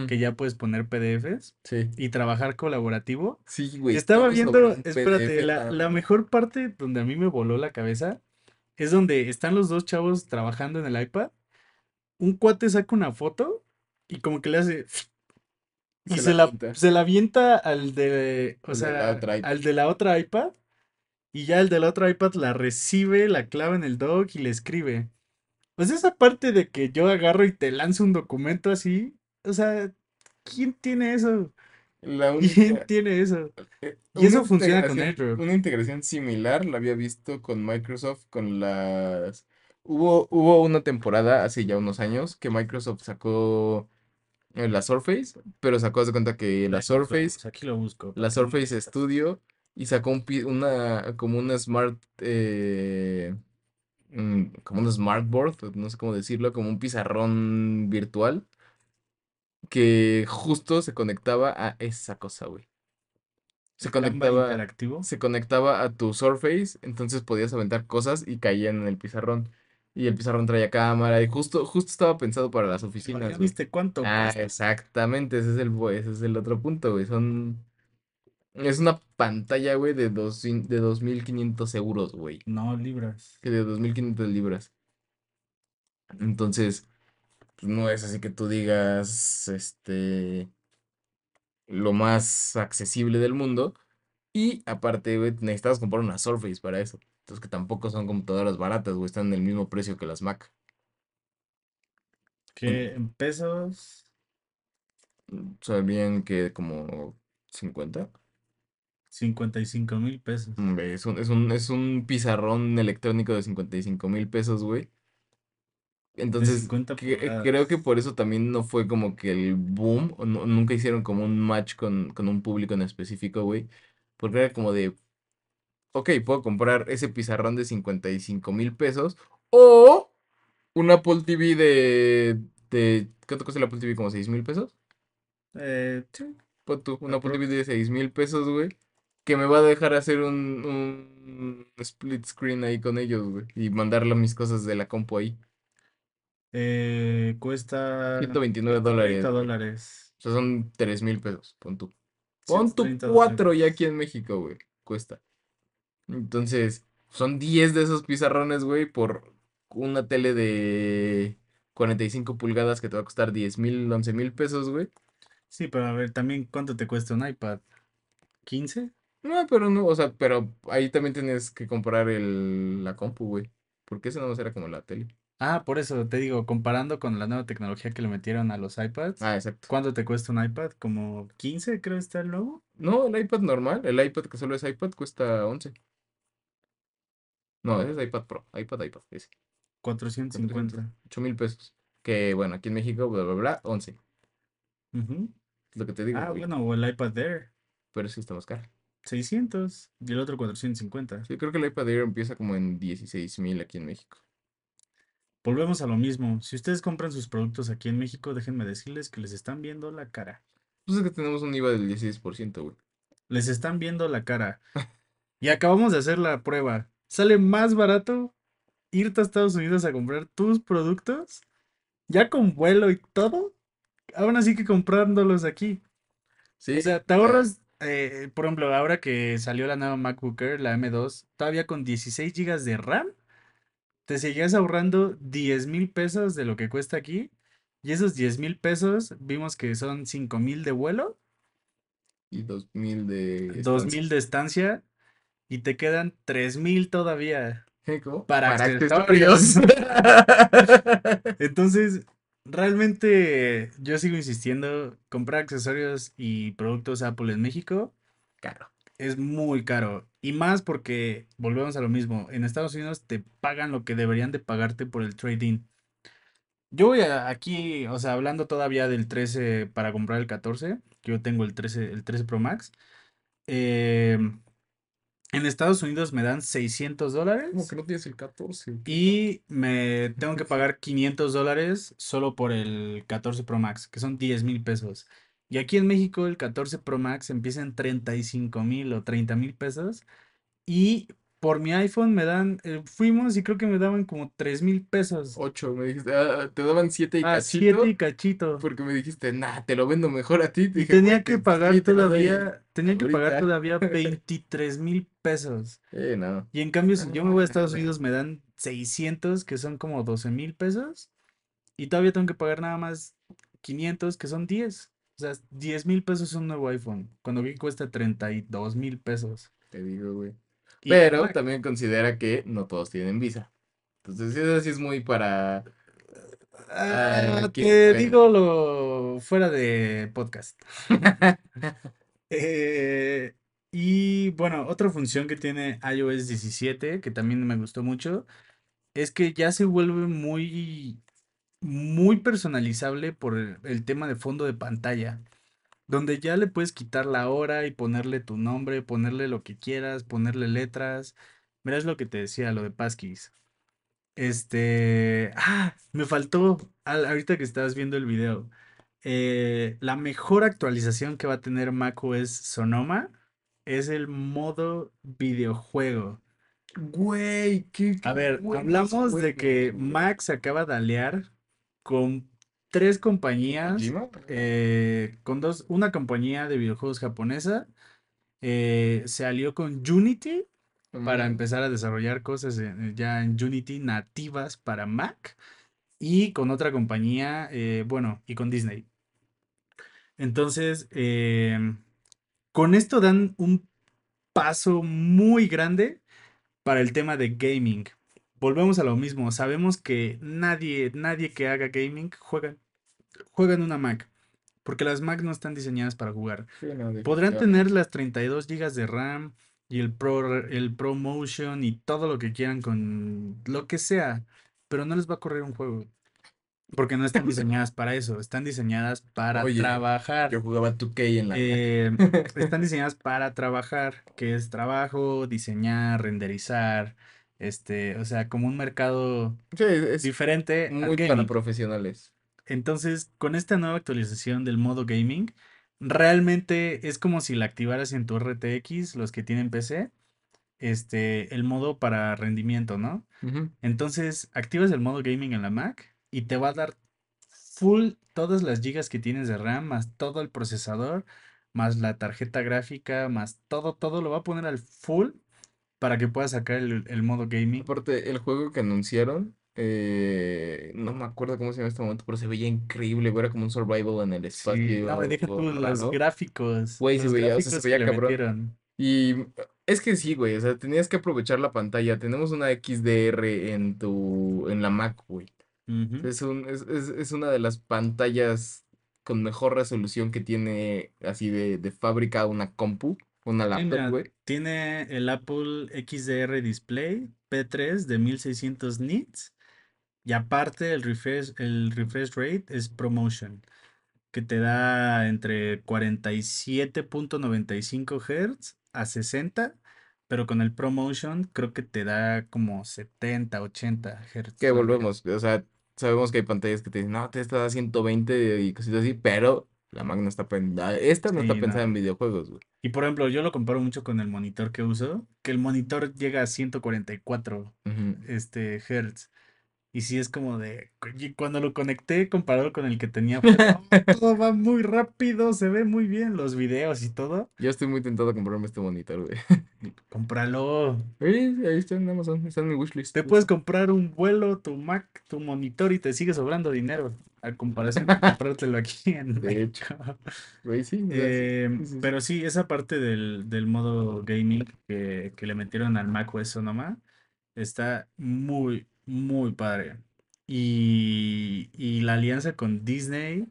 Que ya puedes poner PDFs Sí. y trabajar colaborativo. Sí, güey, Estaba viendo, espérate, PDF la, nada la mejor parte donde a mí me voló la cabeza es donde están los dos chavos trabajando en el iPad, un cuate saca una foto y como que le hace... Y Se la se la, pinta. se la avienta al de, o de sea, otra al iPad. de la otra iPad, y ya el de la otra iPad la recibe, la clava en el dock y le escribe. Pues esa parte de que yo agarro y te lanzo un documento así, o sea, ¿quién tiene eso? La ¿Quién tiene eso? eh, Y eso funciona con integración, AirDrop. una integración similar la había visto con Microsoft, con las... Hubo, hubo una temporada, hace ya unos años, que Microsoft sacó eh, la Surface, pero sacó de cuenta que la lo Surface, buscamos, aquí lo busco la Surface. Studio, y sacó un, pi- una, como una smart, eh, mm, como un smartboard, no sé cómo decirlo, como un pizarrón virtual, que justo se conectaba a esa cosa, güey. Se conectaba, interactivo. se conectaba a tu Surface, entonces podías aventar cosas y caían en el pizarrón. Y el pizarrón traía cámara y justo, justo estaba pensado para las ya oficinas, viste cuánto Ah, cuesta. exactamente, ese es el, ese es el otro punto, güey. Son, es una pantalla, güey, de dos, de 2.500 euros, güey. No, libras. Que de 2.500 libras. Entonces, no es así que tú digas, este, lo más accesible del mundo. Y aparte, güey, necesitabas comprar una Surface para eso. Entonces, que tampoco son computadoras baratas, güey, están en el mismo precio que las Mac. Que en pesos, Sabían que como 50. 55 mil pesos. Hombre, es un, es un, es un pizarrón electrónico de 55 mil pesos, güey. Entonces, 50 que- creo que por eso también no fue como que el boom, o no- nunca hicieron como un match con, con un público en específico, güey. Porque era como de, ok, puedo comprar ese pizarrón de 55 mil pesos o un Apple TV de, de, ¿cuánto cuesta el Apple TV? ¿Como 6 mil pesos? Eh, sí, Pon tú, un Apple TV de 6 mil pesos, güey, que me va a dejar hacer un, un split screen ahí con ellos, güey, y mandarle mis cosas de la compu ahí. Eh, cuesta 129 130 dólares, dólares. O sea, son 3 mil pesos, pon tú. Pon tu 130 4 ya aquí en México, güey, cuesta. Entonces, son 10 de esos pizarrones, güey, por una tele de 45 pulgadas que te va a costar 10 mil, 11 mil pesos, güey. Sí, pero a ver, también, ¿cuánto te cuesta un iPad? ¿15? No, pero no, o sea, pero ahí también tienes que comprar el, la compu, güey. Porque ese no era como la tele. Ah, por eso te digo, comparando con la nueva tecnología que le metieron a los iPads, Ah, exacto. ¿cuánto te cuesta un iPad? ¿Como 15 creo está el nuevo? No, el iPad normal, el iPad que solo es iPad cuesta 11. No, ese es iPad Pro, iPad, iPad, ese. 450. 8 mil pesos. Que bueno, aquí en México, bla, bla, bla, 11. Ujú. Es lo que te digo, Ah, güey. bueno, o el iPad Air, Pero sí está más caro. 600 y el otro 450. Sí, creo que el iPad Air empieza como en 16 mil aquí en México. Volvemos a lo mismo. Si ustedes compran sus productos aquí en México, déjenme decirles que les están viendo la cara. Pues es que tenemos un IVA del 16%, güey. Les están viendo la cara. Y acabamos de hacer la prueba. Sale más barato irte a Estados Unidos a comprar tus productos, ya con vuelo y todo, aún así que comprándolos aquí. Sí, O sea, te ahorras, eh, por ejemplo, ahora que salió la nueva MacBook Air, la M2, todavía con 16 GB de RAM, te seguías ahorrando 10 mil pesos de lo que cuesta aquí. Y esos 10 mil pesos vimos que son 5 mil de vuelo, y 2 mil de 2 estancia. mil de estancia y te quedan 3 mil todavía ¿Eh, ¿Cómo? para Para accesorios. accesorios. Entonces, realmente yo sigo insistiendo, comprar accesorios y productos Apple en México Caro. es muy caro. Y más porque, volvemos a lo mismo, en Estados Unidos te pagan lo que deberían de pagarte por el trading. Yo voy a- aquí, o sea, hablando todavía del 13 para comprar el 14, que yo tengo el 13, el 13 Pro Max. em, en Estados Unidos me dan 600 ¿Cómo dólares que no tienes el 14? ¿Qué y me tengo que pagar 500 dólares solo por el 14 Pro Max, que son 10 mil pesos. Y aquí en México el 14 Pro Max empieza en 35 mil o 30 mil pesos. Y por mi iPhone me dan, eh, fuimos y creo que me daban como 3 mil pesos. 8, me dijiste. ah, te daban 7 y Ah, 7 cachito. y cachito. Porque me dijiste, nah, te lo vendo mejor a ti. Te dije, tenía que pagar te lo doy todavía, tenía que pagar todavía 23 mil pesos. Eh, no. Y en cambio, si yo me voy a Estados Ah, Unidos, me dan 600, que son como 12 mil pesos. Y todavía tengo que pagar nada más 500, que son 10. O sea, 10 mil pesos es un nuevo iPhone. Cuando aquí cuesta 32 mil pesos. Te digo, güey. Pero también considera que no todos tienen visa. Entonces, eso sí es muy para. ah, ah, te digo lo fuera de podcast. Eh, y bueno, otra función que tiene iOS 17, que también me gustó mucho, es que ya se vuelve muy, muy personalizable por el, el tema de fondo de pantalla, donde ya le puedes quitar la hora y ponerle tu nombre, ponerle lo que quieras, ponerle letras. Mira, es lo que te decía, lo de passkeys. Este, ah, me faltó, al- ahorita que estabas viendo el video, eh, la mejor actualización que va a tener macOS Sonoma es el modo videojuego. Güey, qué, A ver, hablamos de que güey. Mac se acaba de aliar con tres compañías, eh, con dos, una compañía de videojuegos japonesa, eh, se alió con Unity para Mm, empezar a desarrollar cosas en- ya en Unity nativas para Mac y con otra compañía, eh, bueno, y con Disney. Entonces, em, con esto dan un paso muy grande para el tema de gaming. Volvemos a lo mismo, sabemos que nadie, nadie que haga gaming juega, juega en una Mac, porque las Mac no están diseñadas para jugar. sí, no, Podrán tener las 32 GB de RAM y el Pro, el Pro Motion y todo lo que quieran con lo que sea, pero no les va a correr un juego. Porque no están diseñadas para eso, están diseñadas para Oye, trabajar. yo jugaba 2K en la. Eh, están diseñadas para trabajar, que es trabajo, diseñar, renderizar, este, o sea, como un mercado Sí, es diferente muy para profesionales. Entonces, con esta nueva actualización del modo gaming, realmente es como si la activaras en tu RTX, los que tienen PC, este, el modo para rendimiento, ¿no? Entonces, activas el modo gaming en la Mac y te va a dar full todas las gigas que tienes de RAM, más todo el procesador, más la tarjeta gráfica, más todo, todo lo va a poner al full para que puedas sacar el, el modo gaming. Aparte, el juego que anunciaron, eh, no me acuerdo cómo se llama en este momento, pero se veía increíble, güey, era como un survival en el Sí, espacio no, deja los gráficos, Güey, se veía, o sea, se gráficos que veía le cabrón. metieron. Y es que sí, güey, o sea, tenías que aprovechar la pantalla. Tenemos una XDR en tu, en la Mac, güey. Es un, es, es, es una de las pantallas con mejor resolución que tiene así de, de fábrica una compu, una laptop, güey. tiene el Apple XDR Display P3 de 1600 nits y aparte el refresh, el refresh rate es ProMotion, que te da entre 47.95 Hz a 60, pero con el ProMotion creo que te da como 70, 80 Hz Que volvemos, o sea, sabemos que hay pantallas que te dicen, no, te está a 120 y cositas así, pero la Mac no está pensada, esta no está pensada no. en videojuegos, güey. Y por ejemplo, yo lo comparo mucho con el monitor que uso, que el monitor llega a 144 Ujú. este, Hz. Y sí es como de, cuando lo conecté comparado con el que tenía, "No, todo va muy rápido, se ve muy bien los videos y todo. Yo estoy muy tentado a comprarme este monitor, güey. Cómpralo. Sí, ahí está en Amazon, está en mi wishlist. Te puedes comprar un vuelo, tu Mac, tu monitor y te sigue sobrando dinero. A comparación de comprártelo aquí en De hecho, güey, sí, Eh, sí, sí, sí. pero sí, esa parte del, del modo gaming que, que le metieron al Mac OS Sonoma está muy, muy padre. Y, y la alianza con Disney,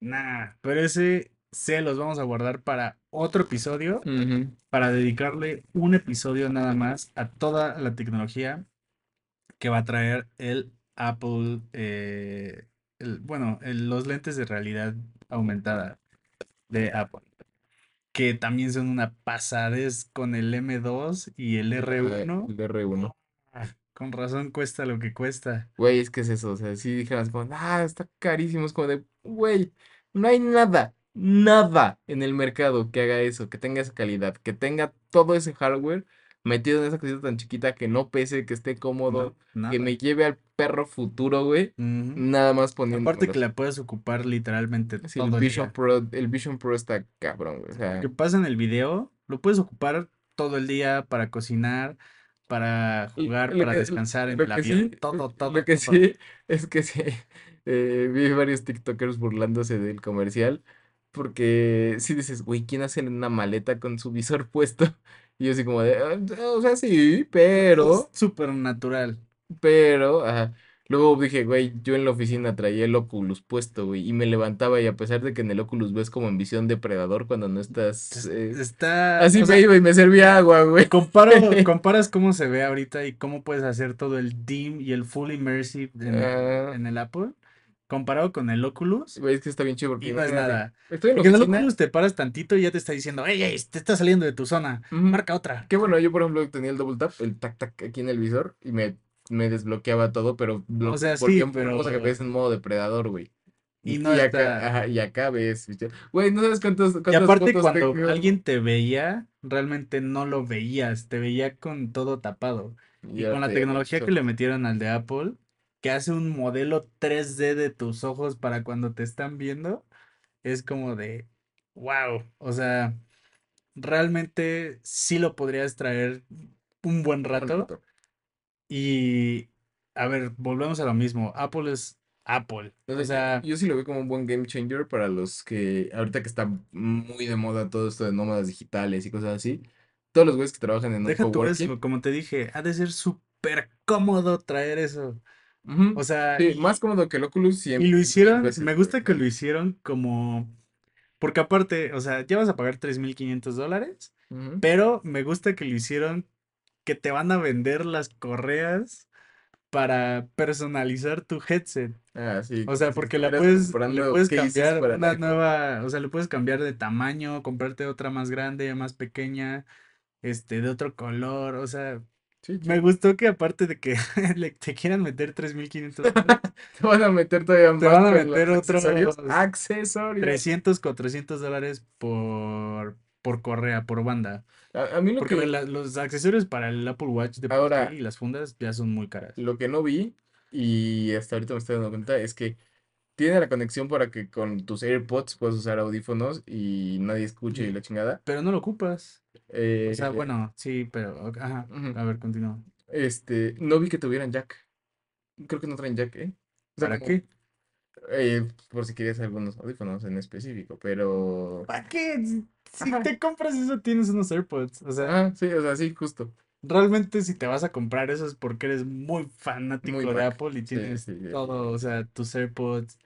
nah, pero ese se los vamos a guardar para otro episodio, para dedicarle un episodio nada más a toda la tecnología que va a traer el Apple, eh, el- bueno, el- los lentes de realidad aumentada de Apple, que también son una pasadez con el M2 y el Ah, R1. el R1. Ah, Con razón cuesta lo que cuesta. Güey, es que es eso, o sea, si dijeras como, ah, está carísimo, es como de, güey, no hay nada, nada en el mercado que haga eso, que tenga esa calidad, que tenga todo ese hardware metido en esa cosita tan chiquita, que no pese, que esté No, cómodo, que me lleve al perro futuro, güey, nada más Aparte que la puedes ocupar literalmente Sí, todo el Vision día. Pro, el Vision Pro está cabrón, güey, o Lo que pasa en el video, lo puedes ocupar todo el día para cocinar, para jugar, lo para que, descansar en lo que avión, sí, todo, lo todo, que todo. sí es que sí, eh, vi varios TikTokers burlándose del comercial, porque sí dices, güey, ¿quién hace una maleta con su visor puesto? Y yo así como de, "Ah, o sea, sí, pero, súper natural. pero, ajá. Luego dije, güey, yo en la oficina traía el Oculus puesto, güey, y me levantaba y a pesar de que en el Oculus ves como en visión depredador cuando no estás, Es- eh, Está, así me sea, iba y me servía agua, güey. comparo, comparas cómo se ve ahorita y cómo puedes hacer todo el dim y el full immersive en en el Apple, comparado con el Oculus, Güey, es que está bien chido y porque no es nada. estoy en Porque en el. Oculus te paras tantito y ya te está diciendo, ey, ey, te estás saliendo de tu zona, marca otra. Qué bueno, yo por ejemplo tenía el double tap, el tac tac aquí en el visor y me, me desbloqueaba todo, pero O sea, sí, volvía una cosa que pero... ves en modo depredador, güey. Y Y, no y acá, está... ajá, y acá ves. Güey, no sabes cuántos, Y cuántas aparte cuando alguien te veía, realmente no lo veías, te veía con todo tapado. Y Y con la tecnología que le metieron al de Apple, que hace un modelo 3D de tus ojos para cuando te están viendo, es como de, wow, o sea, realmente sí lo podrías traer un buen rato. Y, a ver, volvemos a lo mismo, Apple es Apple, O o sea, yo, sí lo veo como un buen game changer para los que, ahorita que está muy de moda todo esto de nómadas digitales y cosas así, todos los güeyes que trabajan en un coworking. eso, como te dije, ha de ser súper cómodo traer eso. O sea, Sí, más y, cómodo que el Oculus y 100 lo hicieron, veces, me gusta que lo hicieron como, porque aparte, o sea, ya vas a pagar 3.500 dólares, Ujú. pero me gusta que lo hicieron que te van a vender las correas para personalizar tu headset. Ah, sí, O sea, si porque la puedes, le puedes cambiar una nueva, o sea, le puedes cambiar de tamaño, comprarte otra más grande, más pequeña, este, de otro color, o sea, Sí, me gustó que aparte de que le- te quieran meter 3.500 dólares, Te van a meter todavía te más van a meter accesorios. otros Accesorios. 300, 400 dólares por, por correa, por banda. A, a mí lo Porque que, la- los accesorios para el Apple Watch de ahora, y las fundas ya son muy caras. lo que no vi y hasta ahorita me estoy dando cuenta es que tiene la conexión para que con tus AirPods puedas usar audífonos y nadie escuche Y- la chingada. pero no lo ocupas. O sea, Eh, bueno, sí, pero, a ver, continúa. Este, no vi que tuvieran jack. Creo que no traen jack, ¿eh? O sea, ¿Para como, qué? eh, por si quieres algunos audífonos en específico, pero... ¿Para qué? Si Ajá, te compras eso, tienes unos AirPods. O sea, ajá, sí, o sea, sí, justo. realmente si te vas a comprar eso es porque eres muy Muy fanático de. Apple y tienes sí, todo, o sea, tus AirPods.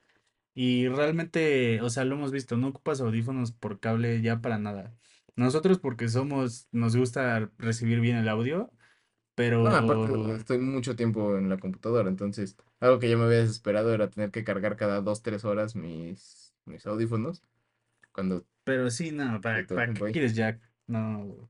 Y realmente, o sea, lo hemos visto, no ocupas audífonos por cable ya para nada. Nosotros porque somos, nos gusta recibir bien el audio, No, aparte pero, estoy mucho tiempo en la computadora, entonces algo que ya me había desesperado era tener que cargar cada dos, tres horas mis, mis audífonos cuando pero sí, no, ¿para, para qué quieres jack? No.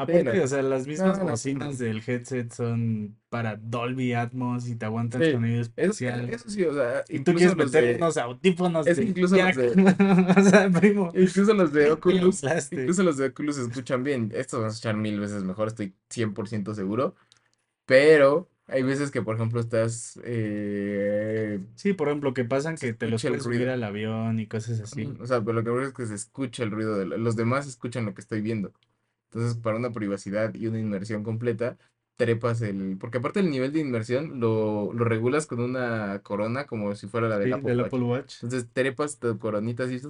Aparte, no, o sea, las no, mismas no bocinas del headset son para Dolby Atmos y te aguantan Sí, sonido eso, espacial. eso sí, o sea, Y tú quieres meter de, unos audífonos es que de incluso los de, O sea, primo, incluso los de Oculus, incluso los de Oculus se escuchan bien. Estos van a escuchar mil veces mejor, estoy 100% seguro. Pero hay veces que, por ejemplo, estás, eh, Sí, por ejemplo, que pasan que te los puedes subir al avión y cosas así. O sea, pero lo que ocurre es que se escucha el ruido de los demás escuchan lo que estoy viendo. Entonces, para una privacidad y una inmersión completa, trepas el, porque aparte el nivel de inmersión lo, lo regulas con una corona como si fuera la del Sí, Apple del Watch. Apple Watch. Entonces, trepas tu coronita así,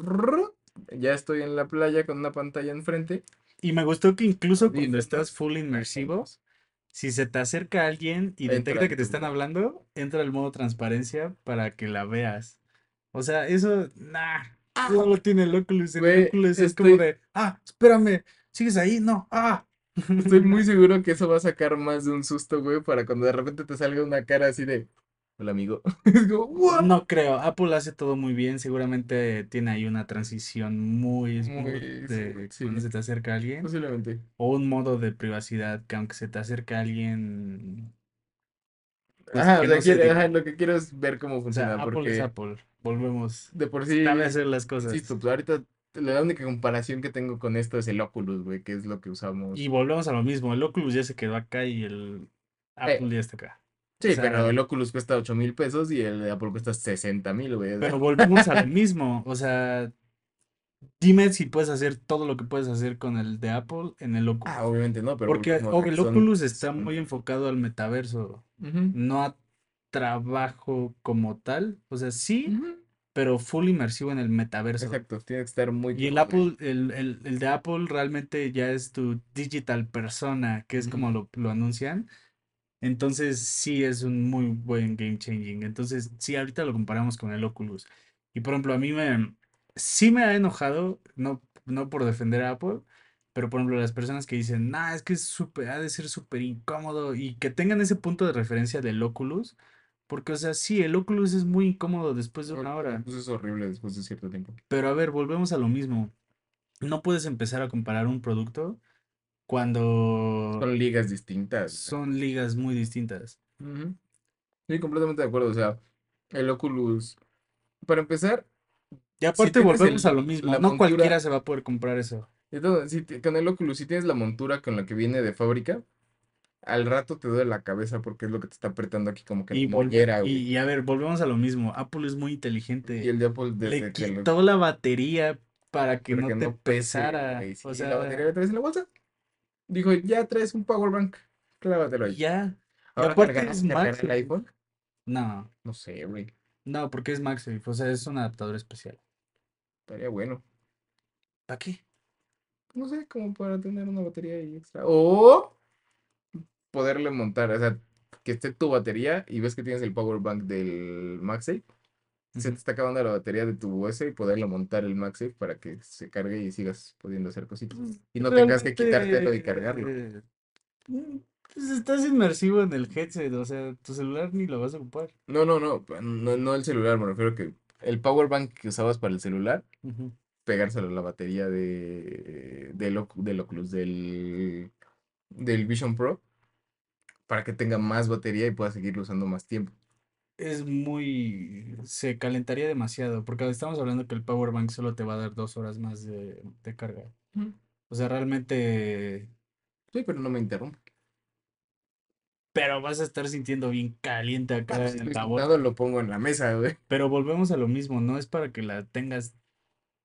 ya estoy en la playa con una pantalla enfrente, Y me gustó que incluso cuando estás full inmersivo, vámonos. si se te acerca alguien y detecta que te están hablando, entra el modo transparencia para que la veas. O sea, eso, nah, ¡Ah! solo tiene el Oculus. El Oculus es como de, ah, espérame, ¿sigues ahí? No, ah. estoy muy seguro que eso va a sacar más de un susto, güey, para cuando de repente te salga una cara así de, hola amigo. Es como, "What?". No creo, Apple hace todo muy bien, seguramente tiene ahí una transición muy Muy, sí, de cuando sí, se te acerca alguien, posiblemente. o un modo de privacidad que aunque se te acerque alguien, pues Ajá, o sea, no lo que quiero es ver cómo O sea, funciona, Apple es Apple, volvemos, de por sabe sí, hacer las cosas. pues ahorita la única comparación que tengo con esto es el Oculus, güey, que es lo que Y usamos. volvemos a lo mismo, el Oculus ya se quedó acá y el Eh, Apple ya está acá. O sí, pero el Oculus cuesta ocho mil pesos y el de Apple cuesta sesenta mil, güey. pero volvemos a lo mismo, o sea, dime si puedes hacer todo lo que puedes hacer con el de Apple en el Ah, Oculus. obviamente no, pero Porque volvemos o- a que el son, Oculus está son... muy enfocado al metaverso, no a trabajo como tal. O sea, sí, pero full inmersivo en el metaverso. Exacto, tiene que estar muy Y el. Apple, el, el, el de Apple realmente ya es tu digital persona, que es como Ujú. lo, lo anuncian. Entonces sí es un muy buen game changing. Entonces sí, ahorita lo comparamos con el Oculus. Y por ejemplo, a mí me, sí me ha enojado, no, no por defender a Apple, pero por ejemplo las personas que dicen, nah, es que es súper, ha de ser súper incómodo y que tengan ese punto de referencia del Oculus, porque o sea, sí, el Oculus es muy incómodo después de una hora. Oculus es horrible después de cierto tiempo. Pero a ver, volvemos a lo mismo. No puedes empezar a comparar un producto cuando Son ligas distintas, son ligas muy distintas. Ujú. Sí, completamente de acuerdo. O sea, el Oculus, para empezar, Y si aparte tienes volvemos a lo mismo, no cualquiera se va a poder comprar eso. entonces, si con el Oculus, si tienes la montura con la que viene de fábrica, al rato te duele la cabeza porque es lo que te está apretando aquí como que Y, vol- mollera, y, y a ver, volvemos a lo mismo. Apple es muy Y inteligente. el de Apple, Le desde que lo, quitó la batería para que no que te no pese, pesara. güey. O Sí, la batería sea, la traes en la bolsa. Dijo, ya traes un power bank, clávatelo y ahí. ya. Y Ahora cargará el iPhone. No, No sé, güey. no, porque es MagSafe. O sea, es un adaptador especial. Estaría bueno. ¿Para qué? No sé, como para tener una batería ahí extra. O poderle montar, o sea, que esté tu batería y ves que tienes el power bank del MagSafe. Se te está acabando la batería de tu US y poderle montar el MagSafe para que se cargue y sigas pudiendo hacer cositas. Y no tengas que quitártelo y cargarlo. mm, pues estás inmersivo en el headset. O sea, tu celular ni lo vas a ocupar. No, no, no, no, no el celular, me refiero que el power bank que usabas para el celular, pegárselo a la batería de, del Oculus, del, del Vision Pro, para que tenga más batería y pueda seguirlo usando más tiempo. Es muy... Se calentaría demasiado, porque estamos hablando que el power bank solo te va a dar dos horas más de, de carga. O sea, realmente... Sí, pero no me interrumpe. Pero vas a estar sintiendo bien caliente Ah, acá pues, en sentado, bolsa. lo pongo en la mesa, güey. Pero volvemos a lo mismo, no es para que la tengas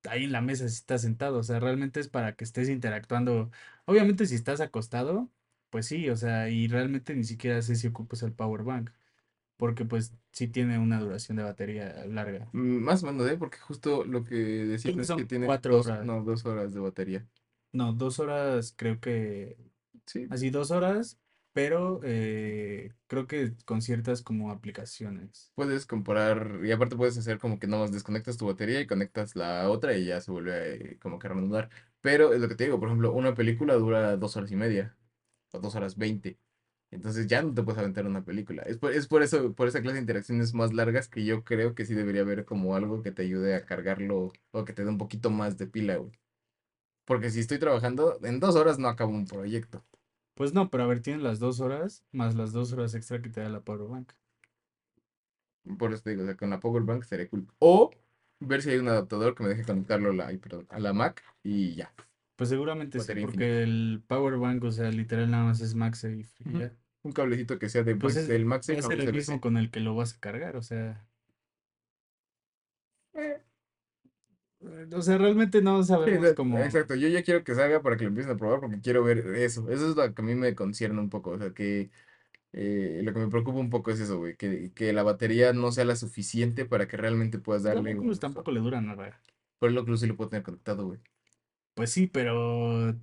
ahí en la mesa si estás sentado, o sea, realmente es para que estés interactuando. Obviamente si estás acostado, pues sí, o sea, y realmente ni siquiera sé si ocupas el power bank, porque pues sí tiene una duración de batería larga. Mm, Más o menos, ¿eh? Porque justo lo que decían es que son tiene cuatro dos, horas. no, dos horas de batería. No, dos horas creo que, Sí, así dos horas, pero eh, creo que con ciertas como aplicaciones. puedes comparar y aparte puedes hacer como que nomás desconectas tu batería y conectas la otra y ya se vuelve eh, como que a reanudar. Pero es lo que te digo, por ejemplo, una película dura dos horas y media o dos horas veinte. Entonces ya no te puedes aventar una película. Es por, es por eso, por esa clase de interacciones más largas que yo creo que sí debería haber como algo que te ayude a cargarlo o que te dé un poquito más de pila, güey. Porque si estoy trabajando, en dos horas no acabo un proyecto. Pues no, pero a ver, tienes las dos horas más las dos horas extra que te da la power bank. Por eso te digo, o sea, con la Power Bank sería cool. O ver si hay un adaptador que me deje conectarlo a la, perdón, a la Mac y ya, Pues seguramente sí, batería infinita. porque el power bank, o sea, literal nada más es MagSafe y Ujú. ya. Un cablecito que sea de Pues es, del va a MagSafe a ser el mismo USB-C. con el que lo vas a cargar, o sea, Eh, eh, o sea, realmente no sí, sabemos de- cómo, exacto, yo ya quiero que salga para que lo empiecen a probar porque quiero ver eso. Eso es lo que a mí me concierne un poco. O sea, que eh, lo que me preocupa un poco es eso, güey, que, que la batería no sea la suficiente para que realmente puedas pues, darle tampoco, un uso. tampoco le dura nada. Por lo que sí lo puedo tener conectado, güey. Pues sí, pero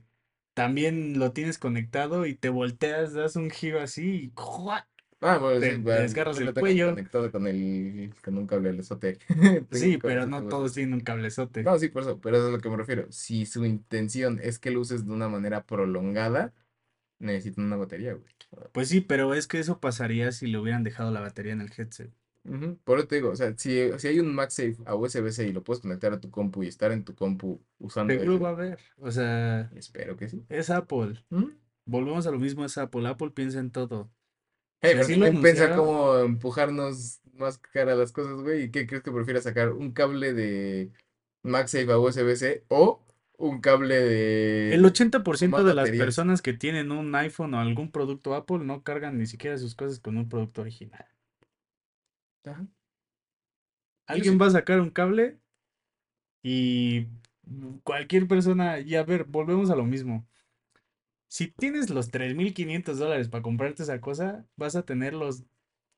también lo tienes conectado y te volteas, das un giro así y ¡juá! Ah, bueno, te, sí, te va, desgarras el cuello. conectado con el, con un cable LSOT. Tengo un Sí, pero cablezote no todos tienen un cablezote. No, sí, por eso, pero eso es a lo que me refiero. Si su intención es que lo uses de una manera prolongada, necesitan una batería, güey. Pues sí, pero es que eso pasaría si le hubieran dejado la batería en el headset. Por eso te digo, o sea, si, si hay un MagSafe a USB-C y lo puedes conectar a tu compu y estar en tu compu usando Seguro ese, va a haber. O sea, espero que sí. es Apple. Volvemos a lo mismo, es Apple. Apple piensa en todo. Hey, Si pero lo también piensa cómo empujarnos más cara a las cosas, güey. ¿Y qué crees que prefiera sacar? ¿Un cable de MagSafe a USB-C o un cable el de con 80% más de las personas que tienen un iPhone o algún producto Apple no cargan ni siquiera sus cosas con un producto original. Ajá, Alguien sí. va a sacar un cable y cualquier persona, y a ver, volvemos a lo mismo. Si tienes los 3.500 dólares para comprarte esa cosa, vas a tener los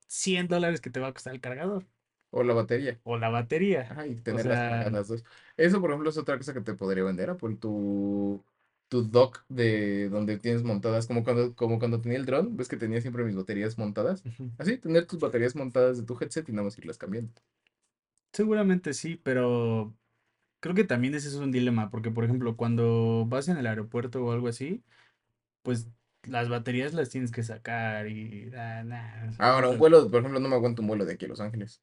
100 dólares que te va a costar el cargador O la batería. o la batería. Ajá, y O sea, cargadas las dos. Eso, por ejemplo, es otra cosa que te podría vender, Apple, tu, tu dock de donde tienes montadas, como cuando, como cuando tenía el dron, ves que tenía siempre mis baterías montadas. Así, tener tus baterías montadas de tu headset y nada más irlas cambiando. Seguramente sí, pero creo que también ese es un dilema, porque por ejemplo, cuando vas en el aeropuerto o algo así, pues las baterías las tienes que sacar y ah, nah, Ahora, un vuelo, por ejemplo, no me aguanto un vuelo de aquí a Los Ángeles.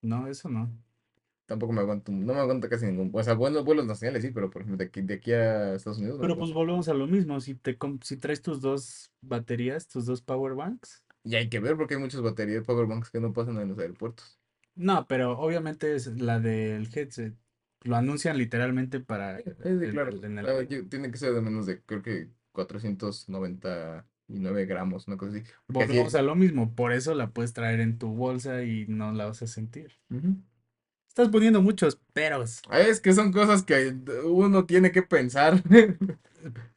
no, eso no. Tampoco me aguanto, no me aguanto casi ningún, o sea, vuelos, vuelos nacionales sí, pero por ejemplo, de aquí, de aquí a Estados Unidos no Pero pues volvemos a lo mismo, si te si traes tus dos baterías, tus dos power banks. Y hay que ver porque hay muchas baterías power banks que no pasan en los aeropuertos. No, pero obviamente es la del headset. Lo anuncian literalmente para Sí, sí, el- claro. el- en el Ah, tiene que ser de menos de, creo que 499 gramos, una cosa así. Volvemos a lo mismo, por eso la puedes traer en tu bolsa y no la vas a sentir. Ujú. Estás poniendo muchos peros. Es que son cosas que uno tiene que pensar.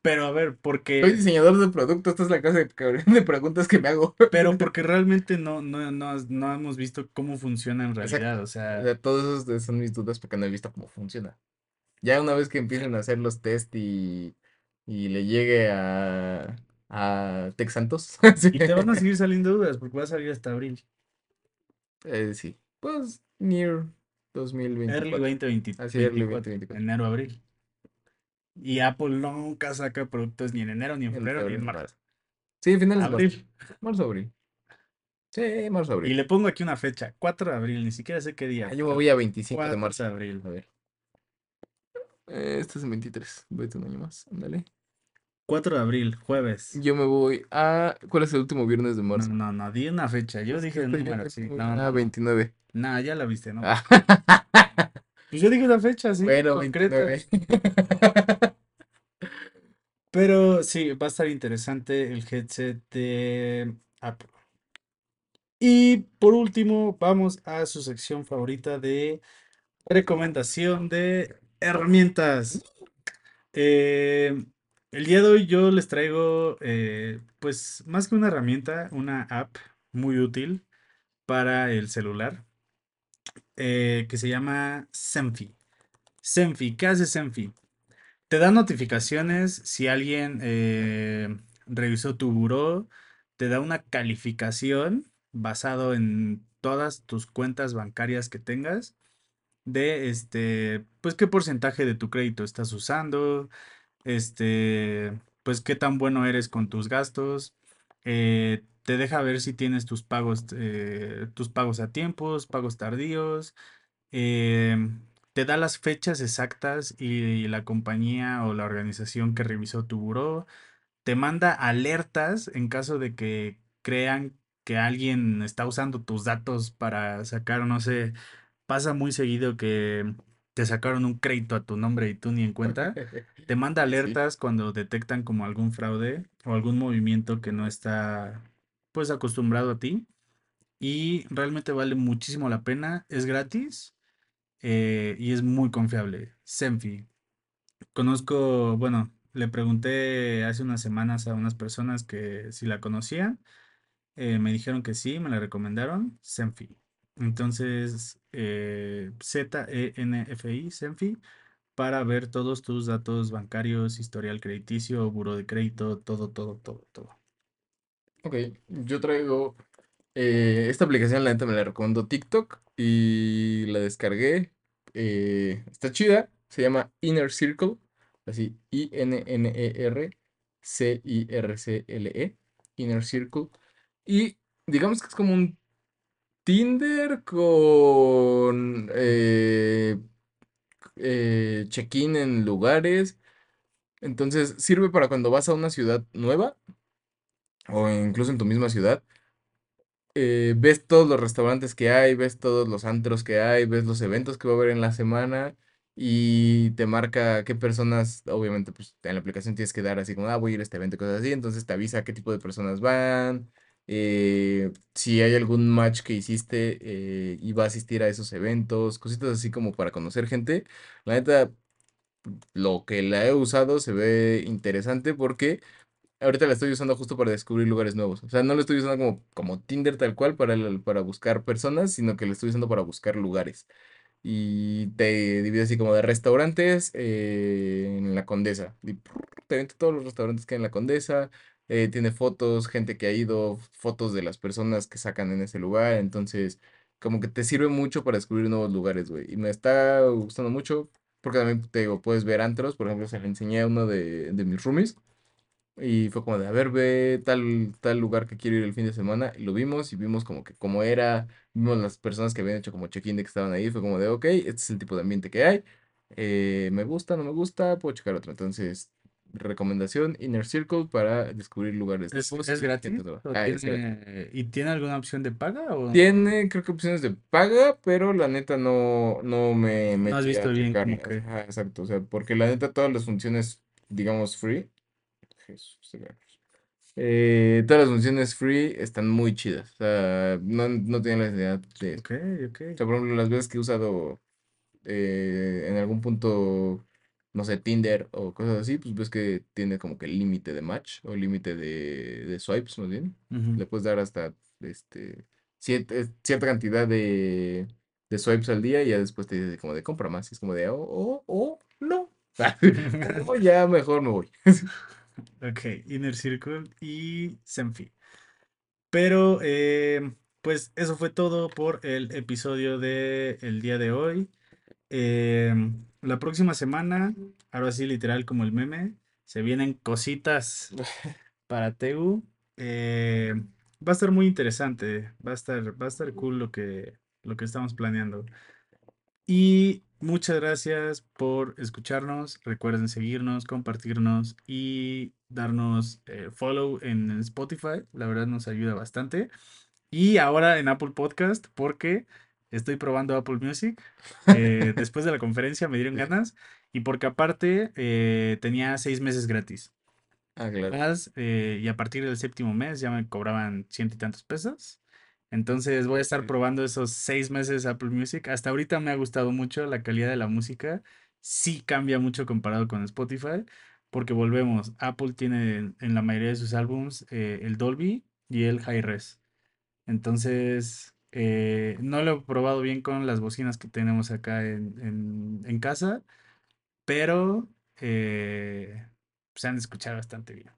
Pero a ver, Soy porque, diseñador de producto, esta es la clase de, preguntas que me hago. pero porque realmente no, no, no, no hemos visto cómo funciona en realidad. O O sea, sea, todas esas son mis dudas porque no he visto cómo funciona. Ya una vez que empiecen a hacer los test y, y le llegue a, a Tex Santos. sí. y te van a seguir saliendo dudas porque va a salir hasta abril. Eh, sí. Pues, Near Early 2024. 2020 Así, early 24, 2024. enero, abril. Y Apple nunca saca productos ni en enero, ni en febrero, ni en marzo. marzo. Sí, finales de. Abril. Marzo, abril. Sí, marzo, Y abril. le pongo aquí una fecha, 4 de abril, ni siquiera sé qué Ah, día. yo me voy a 25 de 4 marzo. de abril. A ver. Eh, este es el 23. Vete un año más. Ándale. 4 de abril, jueves. Yo me voy a. ¿Cuál es el último viernes de No, marzo? no, no, di una fecha. Yo dije el número, sí. No, Ah, no, no. 29. Nah, ya la viste, ¿no? Pues yo dije una fecha, sí, bueno, concreta. 29. Pero sí, va a estar interesante el headset de Apple. Y por último, vamos a su sección favorita de Recomendación de herramientas. Eh, el día de hoy yo les traigo, eh, pues más que una herramienta, una app muy útil para el celular eh, que se llama Senfi. Senfi, ¿qué hace Senfi? Te da notificaciones si alguien eh, revisó tu buró, te da una calificación basado en todas tus cuentas bancarias que tengas de este, pues qué porcentaje de tu crédito estás usando, este, pues qué tan bueno eres con tus gastos, eh, te deja ver si tienes tus pagos, eh, tus pagos a tiempos, pagos tardíos, em, te da las fechas exactas y la compañía o la organización que revisó tu buró, te manda alertas en caso de que crean que alguien está usando tus datos para sacar, no sé, pasa muy seguido que te sacaron un crédito a tu nombre y tú ni en cuenta. Te manda sí. alertas cuando detectan como algún fraude o algún movimiento que no está pues acostumbrado a ti. Y realmente vale muchísimo la pena. Es gratis eh, y es muy confiable. Senfi. Conozco, bueno, le pregunté hace unas semanas a unas personas que si la conocían eh, me dijeron que sí, me la recomendaron, Senfi. Entonces, eh, Z-E-N-F-I, Senfi, para ver todos tus datos bancarios, historial crediticio, buro de crédito, todo, todo, todo, todo. Ok, yo traigo eh, esta aplicación, la neta me la recomendó TikTok y la descargué. eh, está chida, se llama Inner Circle, así I-N-N-E-R-C-I-R-C-L-E, Inner Circle. Y digamos que es como un Tinder con eh, eh, check-in en lugares. Entonces sirve para cuando vas a una ciudad nueva o incluso en tu misma ciudad eh, ves todos los restaurantes que hay, ves todos los antros que hay, ves los eventos que va a haber en la semana y te marca qué personas, obviamente, pues en la aplicación tienes que dar así como, ah, voy a ir a este evento, cosas así, entonces te avisa qué tipo de personas van, eh, si hay algún match que hiciste eh, y va a asistir a esos eventos, cositas así como para conocer gente. La neta, lo que la he usado se ve interesante porque Ahorita la estoy usando justo para descubrir lugares nuevos. O sea, no la estoy usando como, como Tinder tal cual para, para buscar personas, sino que la estoy usando para buscar lugares. Y te divide así como de restaurantes eh, en la Condesa. Te vente todos los restaurantes que hay en la Condesa. Eh, tiene fotos, gente que ha ido, fotos de las personas que sacan en ese lugar. Entonces, como que te sirve mucho para descubrir nuevos lugares, güey. Y me está gustando mucho porque también te digo, puedes ver antros. Por ejemplo, se le enseñé a uno de, de mis roomies. Y fue como de, a ver, ve tal, tal lugar que quiero ir el fin de semana. Y lo vimos y vimos como que cómo era. Vimos las personas que habían hecho como check-in de que estaban ahí. Fue como de, ok, este es el tipo de ambiente que hay. eh, me gusta, no me gusta, puedo checar otro. Entonces, recomendación, Inner Circle para descubrir lugares ¿Es, es gratis? nueva. ¿O Ah, es gratis. y tiene alguna opción de paga o Tiene, creo que opciones de paga, pero la neta no, no me no has metí visto a bien como checarlas. que... Ajá, exacto. O sea, porque la neta todas las funciones, digamos, free. Jesús, se Eh, todas las funciones free están muy chidas. O sea, no, no tienen la necesidad de... Ok, ok. O sea, por ejemplo, las veces que he usado eh, en algún punto, no sé, Tinder o cosas así, pues ves que tiene como que el límite de match o límite de, de swipes, más bien. Le puedes dar hasta este, cier- cierta cantidad de, de swipes al día y ya después te dice como de compra más. Y es como de, oh, oh, oh, no. O ya mejor me voy. Ok, Inner Circle y Senfi. Pero, eh, pues eso fue todo por el episodio de el día de hoy. Em, la próxima semana, ahora sí, literal como el meme, se vienen cositas para Tegu. Eh, va a estar muy interesante, va a estar, va a estar cool lo que, lo que estamos planeando. Y muchas gracias por escucharnos. Recuerden seguirnos, compartirnos y darnos eh, follow en Spotify. La verdad nos ayuda bastante. Y ahora en Apple Podcast porque estoy probando Apple Music. Eh, después de la conferencia me dieron ganas y porque aparte eh, tenía seis meses gratis. Ah, claro. Más, eh, y a partir del séptimo mes ya me cobraban ciento y tantos pesos. Entonces voy a estar probando esos seis meses Apple Music. Hasta ahorita me ha gustado mucho la calidad de la música. Sí cambia mucho comparado con Spotify, porque volvemos, Apple tiene en, en la mayoría de sus álbums eh, el Dolby y el Hi-Res. Entonces, eh, no lo he probado bien con las bocinas que tenemos acá en, en- en casa, pero eh, se han escuchado bastante bien,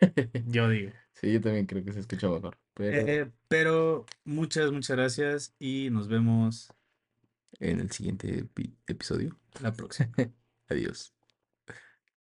yo digo. Sí, yo también creo que se escucha mejor, pero Eh, pero muchas, muchas gracias y nos vemos en el siguiente epi- episodio. la próxima. Adiós.